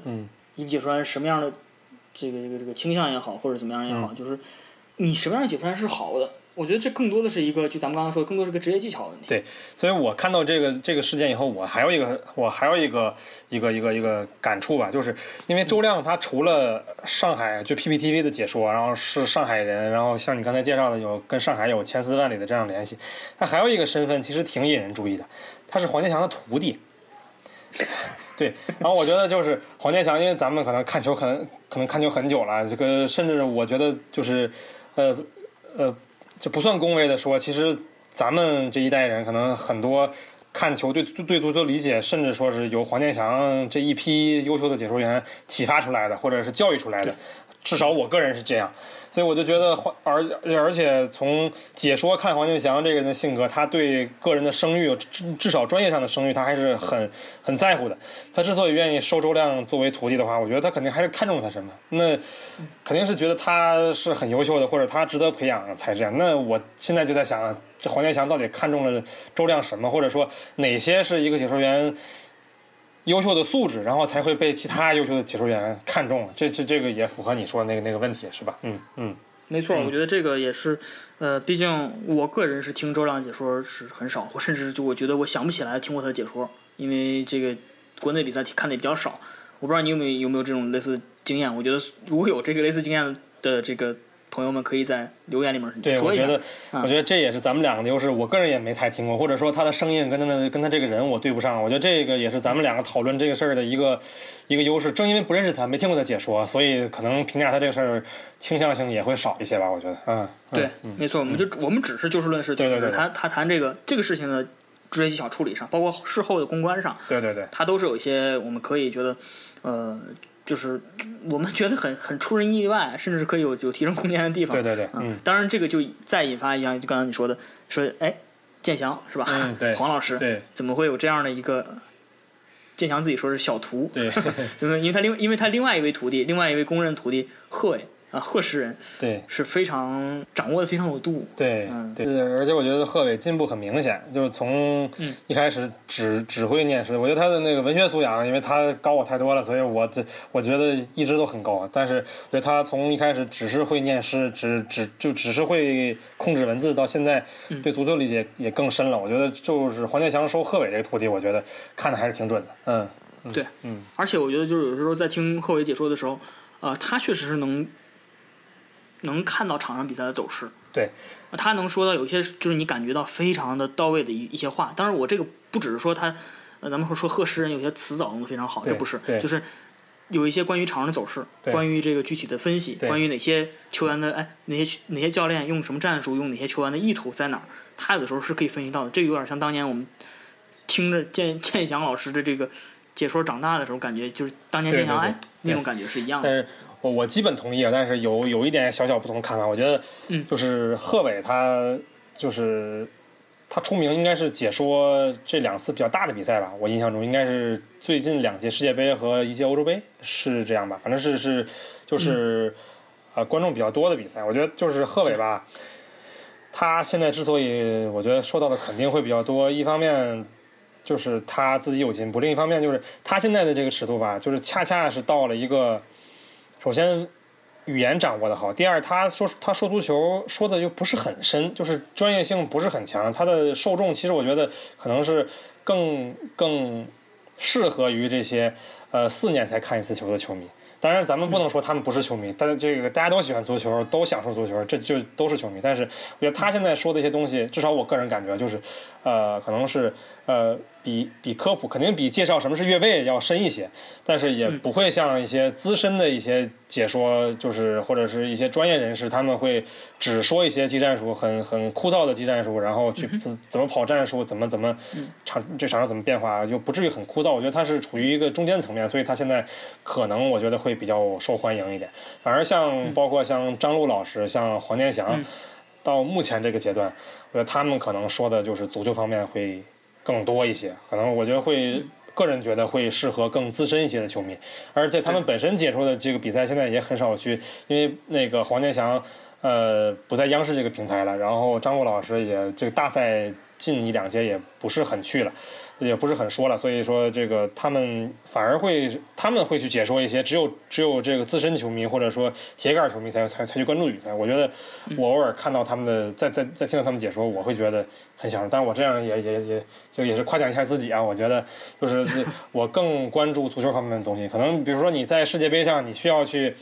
你解说员什么样的这个这个这个倾向也好，或者怎么样也好，就是你什么样的解说员是好的。我觉得这更多的是一个，就咱们刚刚说，更多是个职业技巧问题。对，所以我看到这个这个事件以后，我还有一个，我还有一个一个一个一个感触吧，就是因为周亮他除了上海就 PPTV 的解说，然后是上海人，然后像你刚才介绍的有跟上海有千丝万缕的这样联系，他还有一个身份其实挺引人注意的，他是黄健翔的徒弟。对，然后我觉得就是黄健翔，因为咱们可能看球可能可能看球很久了，这个甚至我觉得就是呃呃。就不算恭维的说，其实咱们这一代人可能很多看球对对足球理解，甚至说是由黄健翔这一批优秀的解说员启发出来的，或者是教育出来的。至少我个人是这样，所以我就觉得而而且从解说看黄健翔这个人的性格，他对个人的声誉，至至少专业上的声誉，他还是很很在乎的。他之所以愿意收周亮作为徒弟的话，我觉得他肯定还是看中他什么。那肯定是觉得他是很优秀的，或者他值得培养才这样。那我现在就在想，这黄健翔到底看中了周亮什么，或者说哪些是一个解说员？优秀的素质，然后才会被其他优秀的解说员看中。这这这个也符合你说的那个那个问题，是吧？嗯嗯，没错，我觉得这个也是，呃，毕竟我个人是听周亮解说是很少，我甚至就我觉得我想不起来听过他的解说，因为这个国内比赛看的也比较少。我不知道你有没有有没有这种类似经验？我觉得如果有这个类似经验的这个。朋友们可以在留言里面说一下。对，我觉得，我觉得这也是咱们两个的优势。我个人也没太听过，或者说他的声音跟他的跟他这个人我对不上。我觉得这个也是咱们两个讨论这个事儿的一个一个优势。正因为不认识他，没听过他解说，所以可能评价他这个事儿倾向性也会少一些吧。我觉得，嗯，对，没错，我们就我们只是就事论事，就是他他谈这个这个事情的职业技巧处理上，包括事后的公关上，对对对，他都是有一些我们可以觉得，呃。就是我们觉得很很出人意外，甚至是可以有有提升空间的地方。对对对，嗯，当然这个就再引发一样，就刚才你说的，说哎，建翔是吧？嗯，对，黄老师，对，怎么会有这样的一个？建翔自己说是小徒，对，就是因为他另因为他另外一位徒弟，另外一位公认徒弟贺伟。啊，贺诗人对。是非常掌握的非常有度，对，嗯，对，而且我觉得贺伟进步很明显，就是从一开始只只会念诗，我觉得他的那个文学素养，因为他高我太多了，所以我这我觉得一直都很高，但是我觉得他从一开始只是会念诗，只只就只是会控制文字，到现在对足球理解也更深了。我觉得就是黄健翔收贺伟这个徒弟，我觉得看的还是挺准的，嗯，对，嗯，而且我觉得就是有时候在听贺伟解说的时候，啊，他确实是能。能看到场上比赛的走势，对，他能说到有些就是你感觉到非常的到位的一一些话。当然，我这个不只是说他，呃，咱们说说贺诗人有些词藻用的非常好，这不是，就是有一些关于场上的走势，关于这个具体的分析，关于哪些球员的哎，哪些哪些教练用什么战术，用哪些球员的意图在哪儿，他有的时候是可以分析到的。这有点像当年我们听着建建翔老师的这个解说长大的时候，感觉就是当年建翔哎那种感觉是一样的。我我基本同意啊，但是有有一点小小不同的看法。我觉得，就是贺伟他就是他出名应该是解说这两次比较大的比赛吧。我印象中应该是最近两届世界杯和一届欧洲杯是这样吧。反正是是就是呃观众比较多的比赛。我觉得就是贺伟吧，他现在之所以我觉得受到的肯定会比较多，一方面就是他自己有进步，另一方面就是他现在的这个尺度吧，就是恰恰是到了一个。首先，语言掌握的好。第二，他说他说足球说的又不是很深，就是专业性不是很强。他的受众其实我觉得可能是更更适合于这些呃四年才看一次球的球迷。当然，咱们不能说他们不是球迷，但这个大家都喜欢足球，都享受足球，这就都是球迷。但是我觉得他现在说的一些东西，至少我个人感觉就是，呃，可能是呃，比比科普肯定比介绍什么是越位要深一些，但是也不会像一些资深的一些解说，就是或者是一些专业人士，他们会只说一些技战术，很很枯燥的技战术，然后去怎怎么跑战术，怎么怎么场这场上怎么变化，就不至于很枯燥。我觉得他是处于一个中间层面，所以他现在可能我觉得会比较受欢迎一点。反而像包括像张璐老师，像黄健翔。到目前这个阶段，我觉得他们可能说的就是足球方面会更多一些，可能我觉得会个人觉得会适合更资深一些的球迷，而且他们本身解说的这个比赛现在也很少去，因为那个黄健翔呃不在央视这个平台了，然后张璐老师也这个大赛近一两届也不是很去了。也不是很说了，所以说这个他们反而会他们会去解说一些只有只有这个资深球迷或者说铁杆球迷才才才去关注比赛。我觉得我偶尔看到他们的在在在听到他们解说，我会觉得很享受。但是我这样也也也就也是夸奖一下自己啊。我觉得就是 我更关注足球方面的东西。可能比如说你在世界杯上，你需要去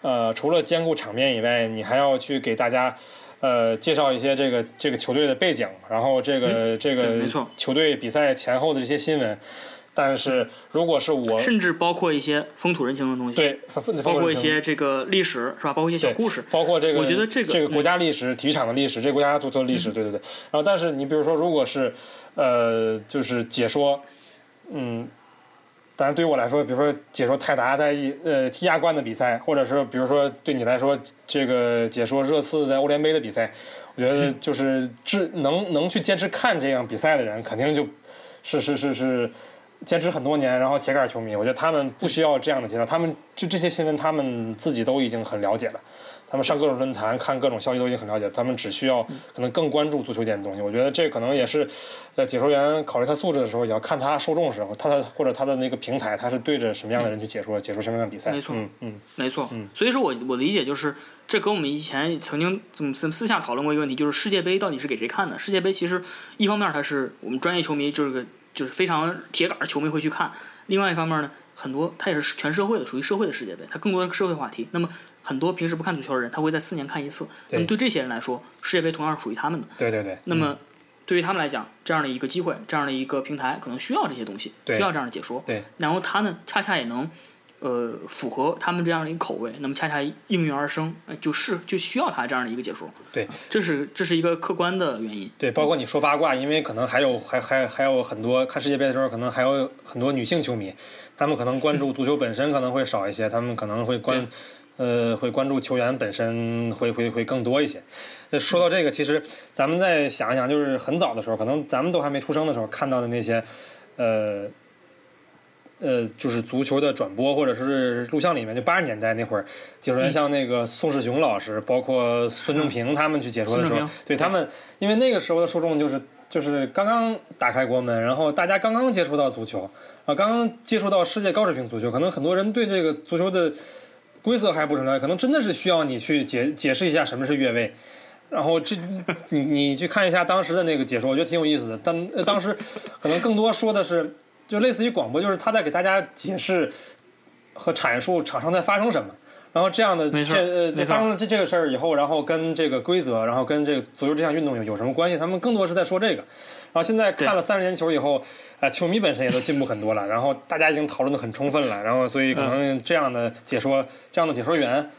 呃除了兼顾场面以外，你还要去给大家。呃，介绍一些这个这个球队的背景，然后这个这个球队比赛前后的这些新闻。但是如果是我，甚至包括一些风土人情的东西，对，包括一些这个历史是吧？包括一些小故事，包括这个，我觉得这个这个国家历史、体育场的历史，这个国家足球历史，对对对。然后，但是你比如说，如果是呃，就是解说，嗯。但是对于我来说，比如说解说泰达在呃踢亚冠的比赛，或者是比如说对你来说，这个解说热刺在欧联杯的比赛，我觉得 就是只能能去坚持看这样比赛的人，肯定就是是是是坚持很多年，然后铁杆球迷，我觉得他们不需要这样的介绍，他们就这些新闻他们自己都已经很了解了。他们上各种论坛看各种消息都已经很了解，他们只需要可能更关注足球点的东西。我觉得这可能也是，在解说员考虑他素质的时候，也要看他受众时候，他的或者他的那个平台，他是对着什么样的人去解说，解说什么样的比赛。没错，嗯嗯，没错。嗯，所以说我我的理解就是，这跟我们以前曾经怎么私下讨论过一个问题，就是世界杯到底是给谁看的？世界杯其实一方面它是我们专业球迷，就是个就是非常铁杆的球迷会去看；另外一方面呢，很多它也是全社会的，属于社会的世界杯，它更多的社会话题。那么很多平时不看足球的人，他会在四年看一次。那么对这些人来说，世界杯同样是属于他们的。对对对。那么对于他们来讲，这样的一个机会，这样的一个平台，可能需要这些东西，需要这样的解说。对。然后他呢，恰恰也能，呃，符合他们这样的一个口味。那么恰恰应运而生，就是就需要他这样的一个解说。对。这是这是一个客观的原因。对，包括你说八卦，因为可能还有还还还有很多看世界杯的时候，可能还有很多女性球迷，他们可能关注足球本身可能会少一些，他们可能会关。呃，会关注球员本身会会会更多一些。那说到这个，其实咱们再想一想，就是很早的时候，可能咱们都还没出生的时候看到的那些，呃，呃，就是足球的转播或者是录像里面，就八十年代那会儿，解说员像那个宋世雄老师，包括孙正平他们去解说的时候，对他们，因为那个时候的受众就是就是刚刚打开国门，然后大家刚刚接触到足球啊，刚刚接触到世界高水平足球，可能很多人对这个足球的。规则还不成了，可能真的是需要你去解解释一下什么是越位，然后这你你去看一下当时的那个解说，我觉得挺有意思的。但当时可能更多说的是，就类似于广播，就是他在给大家解释和阐述场上在发生什么，然后这样的这呃发生了这这个事儿以后，然后跟这个规则，然后跟这个足球这项运动有有什么关系？他们更多是在说这个。然后现在看了三十年球以后。啊，球迷本身也都进步很多了，然后大家已经讨论的很充分了，然后所以可能这样的解说，这样的解说员，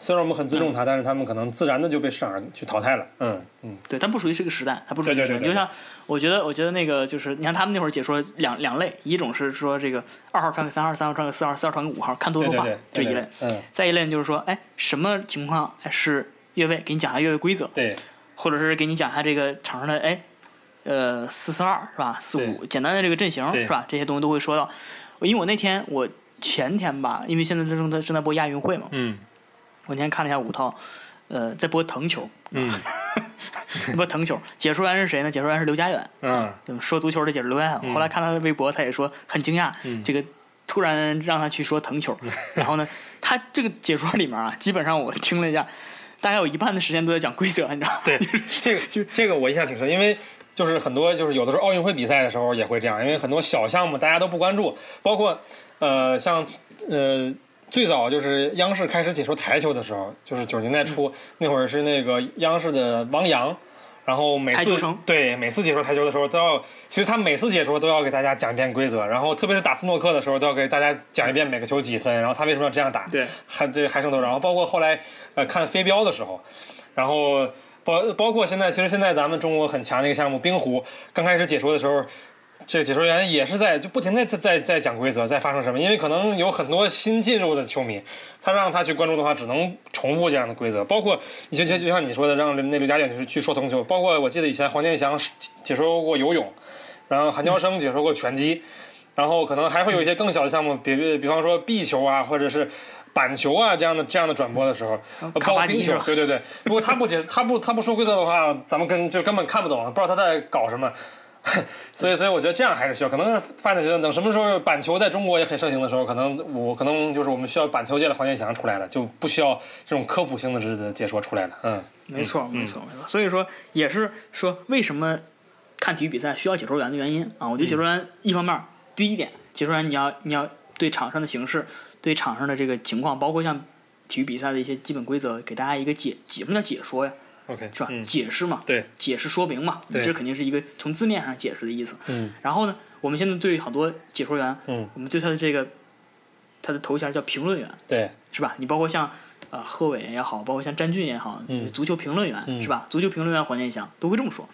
虽然我们很尊重他，但是他们可能自然的就被市场上去淘汰了。嗯嗯，对，他不属于这个时代，他不属于。对对对。就像我觉得，我觉得那个就是，你看他们那会儿解说两两类，一种是说这个二号传给三号，三号传给四号，四号传给五号，看多说话这一类。嗯。再一类就是说，哎，什么情况是越位？给你讲下越位规则。对。或者是给你讲下这个场上的哎。呃，四四二是吧？四五简单的这个阵型是吧？这些东西都会说到。因为我那天我前天吧，因为现在正在正在播亚运会嘛。嗯。我那天看了一下五套，呃，在播藤球。嗯。播藤球，解说员是谁呢？解说员是刘佳远。嗯。说足球的解说刘佳远。后来看他的微博，他也说很惊讶，这个突然让他去说藤球。然后呢，他这个解说里面啊，基本上我听了一下，大概有一半的时间都在讲规则，你知道吗？对，这个就这个我印象挺深，因为。就是很多，就是有的时候奥运会比赛的时候也会这样，因为很多小项目大家都不关注，包括呃像呃最早就是央视开始解说台球的时候，就是九十年代初那会儿是那个央视的汪洋，然后每次对每次解说台球的时候都要，其实他每次解说都要给大家讲一遍规则，然后特别是打斯诺克的时候都要给大家讲一遍每个球几分，然后他为什么要这样打，对，还这还剩多少，然后包括后来呃看飞镖的时候，然后包包括现在其实现在咱们中国很强的一个项目冰壶，刚开始解说的时候。这个解说员也是在就不停的在在在讲规则，在发生什么，因为可能有很多新进入的球迷，他让他去关注的话，只能重复这样的规则。包括你就就就像你说的，让那刘佳颖去去说通球。包括我记得以前黄健翔解说过游泳，然后韩乔生解说过拳击，然后可能还会有一些更小的项目，比比方说壁球啊，或者是板球啊这样的这样的转播的时候，包括冰球，对对对。如果他不解 他不他不说规则的话，咱们跟就根本看不懂，不知道他在搞什么。所以，所以我觉得这样还是需要。可能发展觉得等什么时候板球在中国也很盛行的时候，可能我可能就是我们需要板球界的黄健翔出来了，就不需要这种科普性的这解说出来了。嗯，没错，没错，没错。所以说，也是说为什么看体育比赛需要解说员的原因啊。我觉得解说员一方面，第一点，解说员你要你要对场上的形势、对场上的这个情况，包括像体育比赛的一些基本规则，给大家一个解解什么叫解说呀？OK，是吧？解释嘛，对，解释说明嘛，这肯定是一个从字面上解释的意思。嗯。然后呢，我们现在对好多解说员，嗯，我们对他的这个，他的头衔叫评论员，对，是吧？你包括像啊贺炜也好，包括像詹俊也好，嗯，足球评论员是吧？足球评论员黄健翔都会这么说，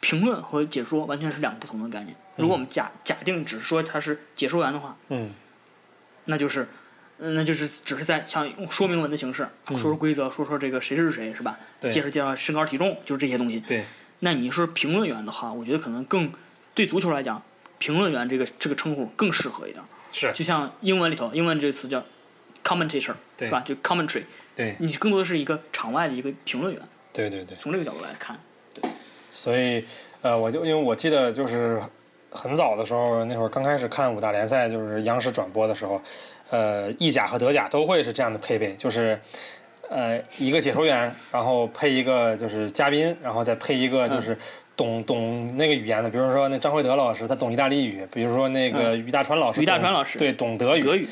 评论和解说完全是两个不同的概念。如果我们假假定只说他是解说员的话，嗯，那就是。嗯，那就是只是在像说明文的形式，说说规则，说说这个谁是谁，是吧？介绍介绍身高体重，就是这些东西。对。那你是评论员的话，我觉得可能更对足球来讲，评论员这个这个称呼更适合一点。是。就像英文里头，英文这个词叫 commentator，对吧？就 commentary。对。你更多的是一个场外的一个评论员。对对对。从这个角度来看，对。所以，呃，我就因为我记得就是很早的时候，那会儿刚开始看五大联赛，就是央视转播的时候。呃，意甲和德甲都会是这样的配备，就是呃一个解说员，然后配一个就是嘉宾，然后再配一个就是懂懂那个语言的，比如说那张惠德老师他懂意大利语，比如说那个于大川老师，于大川老师对懂德语，德语，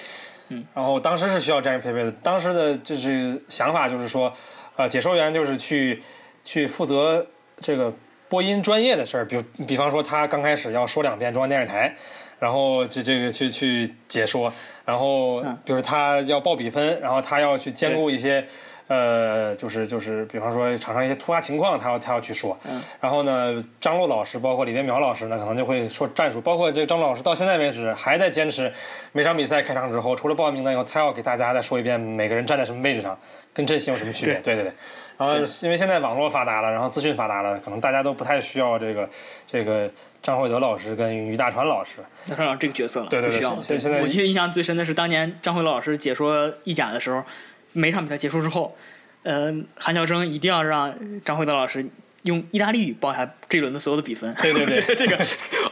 嗯，然后当时是需要这样配备的，当时的就是想法就是说，呃，解说员就是去去负责这个播音专业的事儿，比比方说他刚开始要说两遍中央电视台。然后这这个去去解说，然后比如他要报比分，然后他要去兼顾一些，呃，就是就是比方说场上一些突发情况，他要他要去说。然后呢，张璐老师包括李连苗老师呢，可能就会说战术。包括这个张璐老师到现在为止还在坚持，每场比赛开场之后，除了报名单以后，他要给大家再说一遍每个人站在什么位置上，跟阵型有什么区别。对对对。然后因为现在网络发达了，然后资讯发达了，可能大家都不太需要这个这个。张惠德老师跟于大川老师，大川老师这个角色了，对对对。我记得印象最深的是当年张惠德老师解说意甲的时候，每场比赛结束之后，呃，韩乔生一定要让张惠德老师用意大利语报下这一轮的所有的比分。对对对，这个，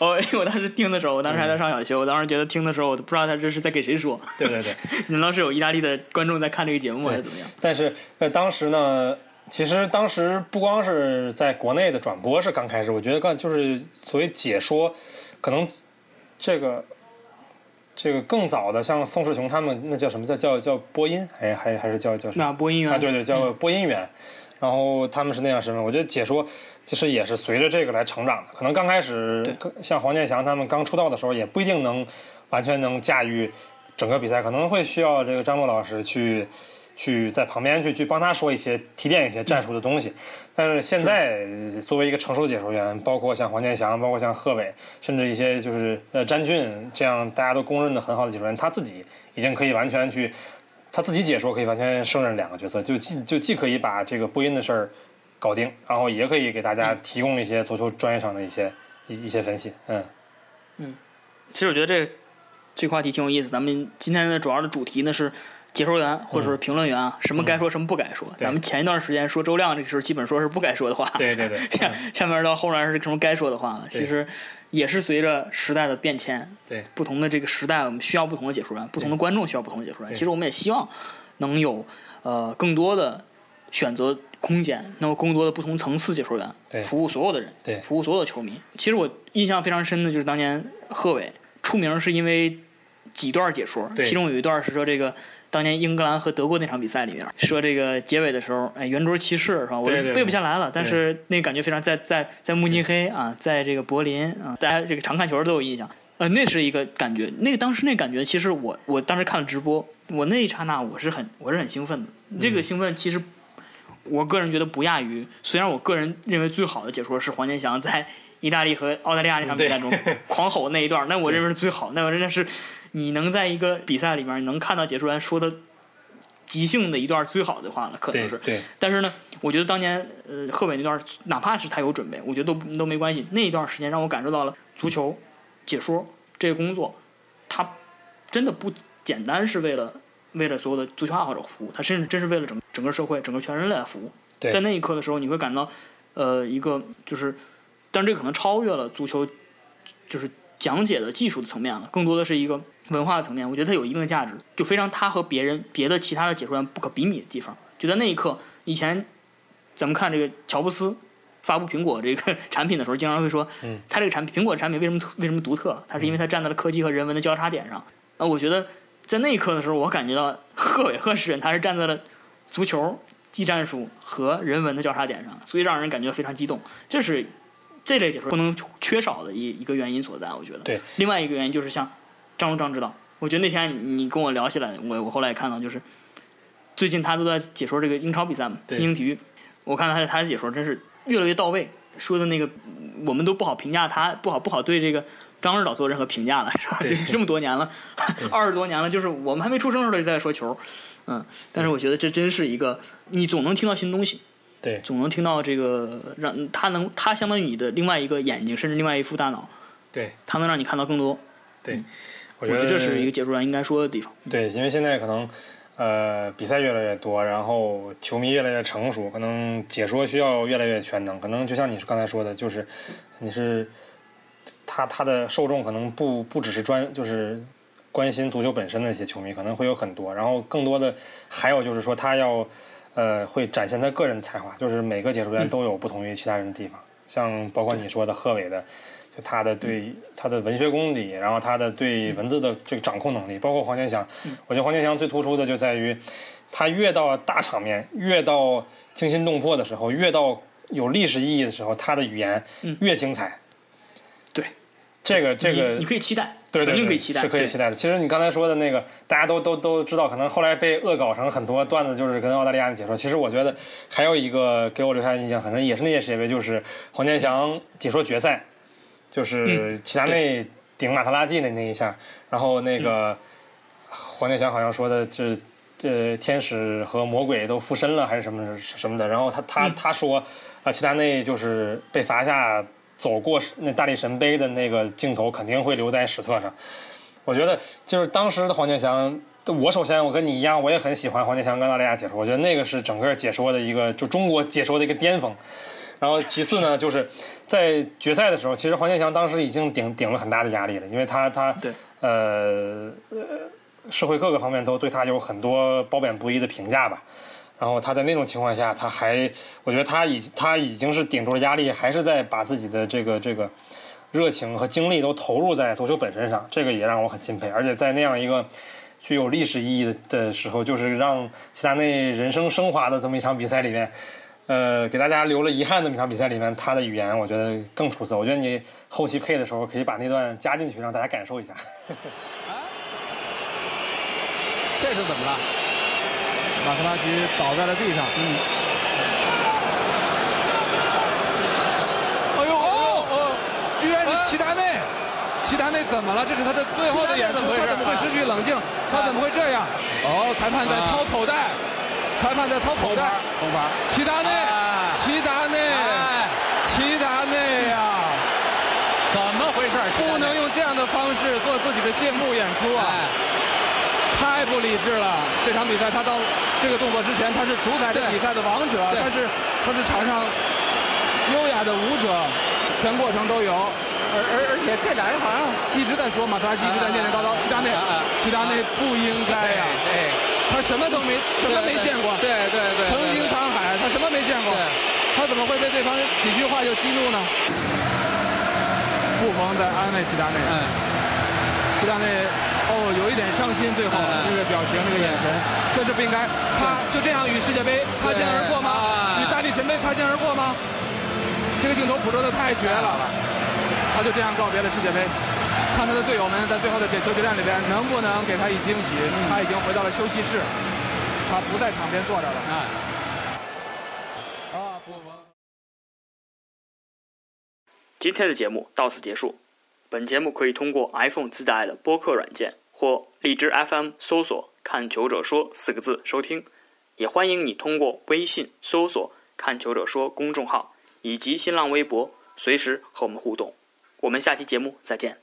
哦，因为我当时听的时候，我当时还在上小学，我当时觉得听的时候，我都不知道他这是在给谁说。对对对，难道是有意大利的观众在看这个节目还是怎么样？但是在当时呢。其实当时不光是在国内的转播是刚开始，我觉得刚就是所谓解说，可能这个这个更早的，像宋世雄他们那叫什么叫叫叫播音，还还还是叫叫什么？那播音员啊，对对，叫播音员。然后他们是那样身份，我觉得解说其实也是随着这个来成长的。可能刚开始像黄健翔他们刚出道的时候，也不一定能完全能驾驭整个比赛，可能会需要这个张璐老师去。去在旁边去去帮他说一些提炼一些战术的东西，但是现在作为一个成熟的解说员，包括像黄健翔，包括像贺炜，甚至一些就是呃詹俊这样大家都公认的很好的解说员，他自己已经可以完全去他自己解说，可以完全胜任两个角色，就既就既可以把这个播音的事儿搞定，然后也可以给大家提供一些足球专业上的一些一一些分析，嗯。嗯，其实我觉得这这个话题挺有意思，咱们今天的主要的主题呢是。解说员或者说是评论员啊，什么该说什么不该说。咱们前一段时间说周亮这个时候，基本说是不该说的话。对对 对。下下面到后面是什么该说的话了？其实也是随着时代的变迁，对不同的这个时代，我们需要不同的解说员，不同的观众需要不同的解说员。其实我们也希望能有呃更多的选择空间，能有更多的不同层次解说员，服务所有的人，对，服务所有的球迷。其实我印象非常深的就是当年贺炜出名是因为几段解说，其中有一段是说这个。当年英格兰和德国那场比赛里面，说这个结尾的时候，哎，圆桌骑士是吧？我背不下来了，但是那个感觉非常在在在慕尼黑啊，在这个柏林啊，大家这个常看球都有印象。呃，那是一个感觉，那个当时那感觉，其实我我当时看了直播，我那一刹那我是很我是很兴奋的。这个兴奋其实我个人觉得不亚于，虽然我个人认为最好的解说是黄健翔在意大利和澳大利亚那场比赛中狂吼那一段，那我认为是最好，那我真的是你能在一个比赛里面能看到解说员说的即兴的一段最好的话了，可能是。对对，但是呢，我觉得当年呃贺炜那段，哪怕是他有准备，我觉得都都没关系。那一段时间让我感受到了足球解说这个工作，它真的不简单是为了为了所有的足球爱好者服务，它甚至真是为了整整个社会、整个全人类来服务。对在那一刻的时候，你会感到呃一个就是，但这可能超越了足球就是讲解的技术的层面了，更多的是一个文化的层面。我觉得它有一定的价值，就非常它和别人别的其他的解说员不可比拟的地方。就在那一刻，以前咱们看这个乔布斯发布苹果这个 产品的时候，经常会说，嗯他这个产品苹果产品为什么为什么独特？它是因为它站在了科技和人文的交叉点上。啊，我觉得在那一刻的时候，我感觉到贺炜贺世人他是站在了足球、技战术和人文的交叉点上，所以让人感觉非常激动。这是这类解说不能缺少的一一个原因所在，我觉得。对。另外一个原因就是像张如张指导，我觉得那天你跟我聊起来，我我后来也看到，就是最近他都在解说这个英超比赛嘛，对新兴体育，我看到他他的解说真是越来越到位，说的那个我们都不好评价他，不好不好对这个张指导做任何评价了，是吧？这么多年了，二十多年了，就是我们还没出生的时候就在说球，嗯，但是我觉得这真是一个，你总能听到新东西，对。总能听到这个让他能，他相当于你的另外一个眼睛，甚至另外一副大脑，对。他能让你看到更多。对，我我觉得这是一个解说员应该说的地方。对，因为现在可能呃比赛越来越多，然后球迷越来越成熟，可能解说需要越来越全能。可能就像你刚才说的，就是你是他他的受众可能不不只是专就是关心足球本身的一些球迷，可能会有很多，然后更多的还有就是说他要呃会展现他个人才华，就是每个解说员都有不同于其他人的地方，像包括你说的贺炜的。就他的对他的文学功底，然后他的对文字的这个掌控能力，包括黄健翔，我觉得黄健翔最突出的就在于，他越到大场面，越到惊心动魄的时候，越到有历史意义的时候，他的语言越精彩。对，这个这个你你可以期待，对对对肯定可以期待，是可以期待的。其实你刚才说的那个，大家都都都知道，可能后来被恶搞成很多段子，就是跟澳大利亚的解说。其实我觉得还有一个给我留下印象很深，也是那届世界杯，就是黄健翔解说决赛。就是齐达内顶马特拉季的那一下，然后那个黄健翔好像说的这这天使和魔鬼都附身了还是什么什么的，然后他他他说啊齐达内就是被罚下走过那大力神杯的那个镜头肯定会留在史册上。我觉得就是当时的黄健翔，我首先我跟你一样，我也很喜欢黄健翔跟澳大利亚解说，我觉得那个是整个解说的一个就中国解说的一个巅峰。然后其次呢，就是在决赛的时候，其实黄健翔当时已经顶顶了很大的压力了，因为他他对呃社会各个方面都对他有很多褒贬不一的评价吧。然后他在那种情况下，他还我觉得他已他已经是顶住了压力，还是在把自己的这个这个热情和精力都投入在足球本身上，这个也让我很钦佩。而且在那样一个具有历史意义的的时候，就是让齐达内人生升华的这么一场比赛里面。呃，给大家留了遗憾的那场比赛里面，他的语言我觉得更出色。我觉得你后期配的时候可以把那段加进去，让大家感受一下。这是怎么了？马特拉齐倒在了地上。嗯。哎呦哦哦！居然是齐达内，齐达内怎么了？这是他的最后的演出，他怎么会失去冷静？他怎么会这样？哦，裁判在掏口袋。裁判在掏口袋，红牌，齐达内，齐达内，齐达内呀！怎么回事？不能用这样的方式做自己的谢幕演出啊！太不理智了！这场比赛他到这个动作之前，他是主宰这比赛的王者，他是他是场上优雅的舞者，全过程都有。而而而且这俩人好像一直在说马特拉齐一直在念念叨叨，齐达内，齐达内不应该呀！对。他什么都没，什么没见过？对对对，曾经沧海，他什么没见过？他怎么会被对方几句话就激怒呢？布冯在安慰齐达内，嗯，齐达内哦，有一点伤心，最后这个表情，这个眼神，确实不应该。他就这样与世界杯擦肩而过吗？与大力神杯擦肩而过吗？这个镜头捕捉的太绝了，他就这样告别了世界杯。看他的队友们在最后的点球决战里边能不能给他以惊喜。他已经回到了休息室，他不在场边坐着了。啊，不不。今天的节目到此结束。本节目可以通过 iPhone 自带的播客软件或荔枝 FM 搜索“看球者说”四个字收听，也欢迎你通过微信搜索“看球者说”公众号以及新浪微博随时和我们互动。我们下期节目再见。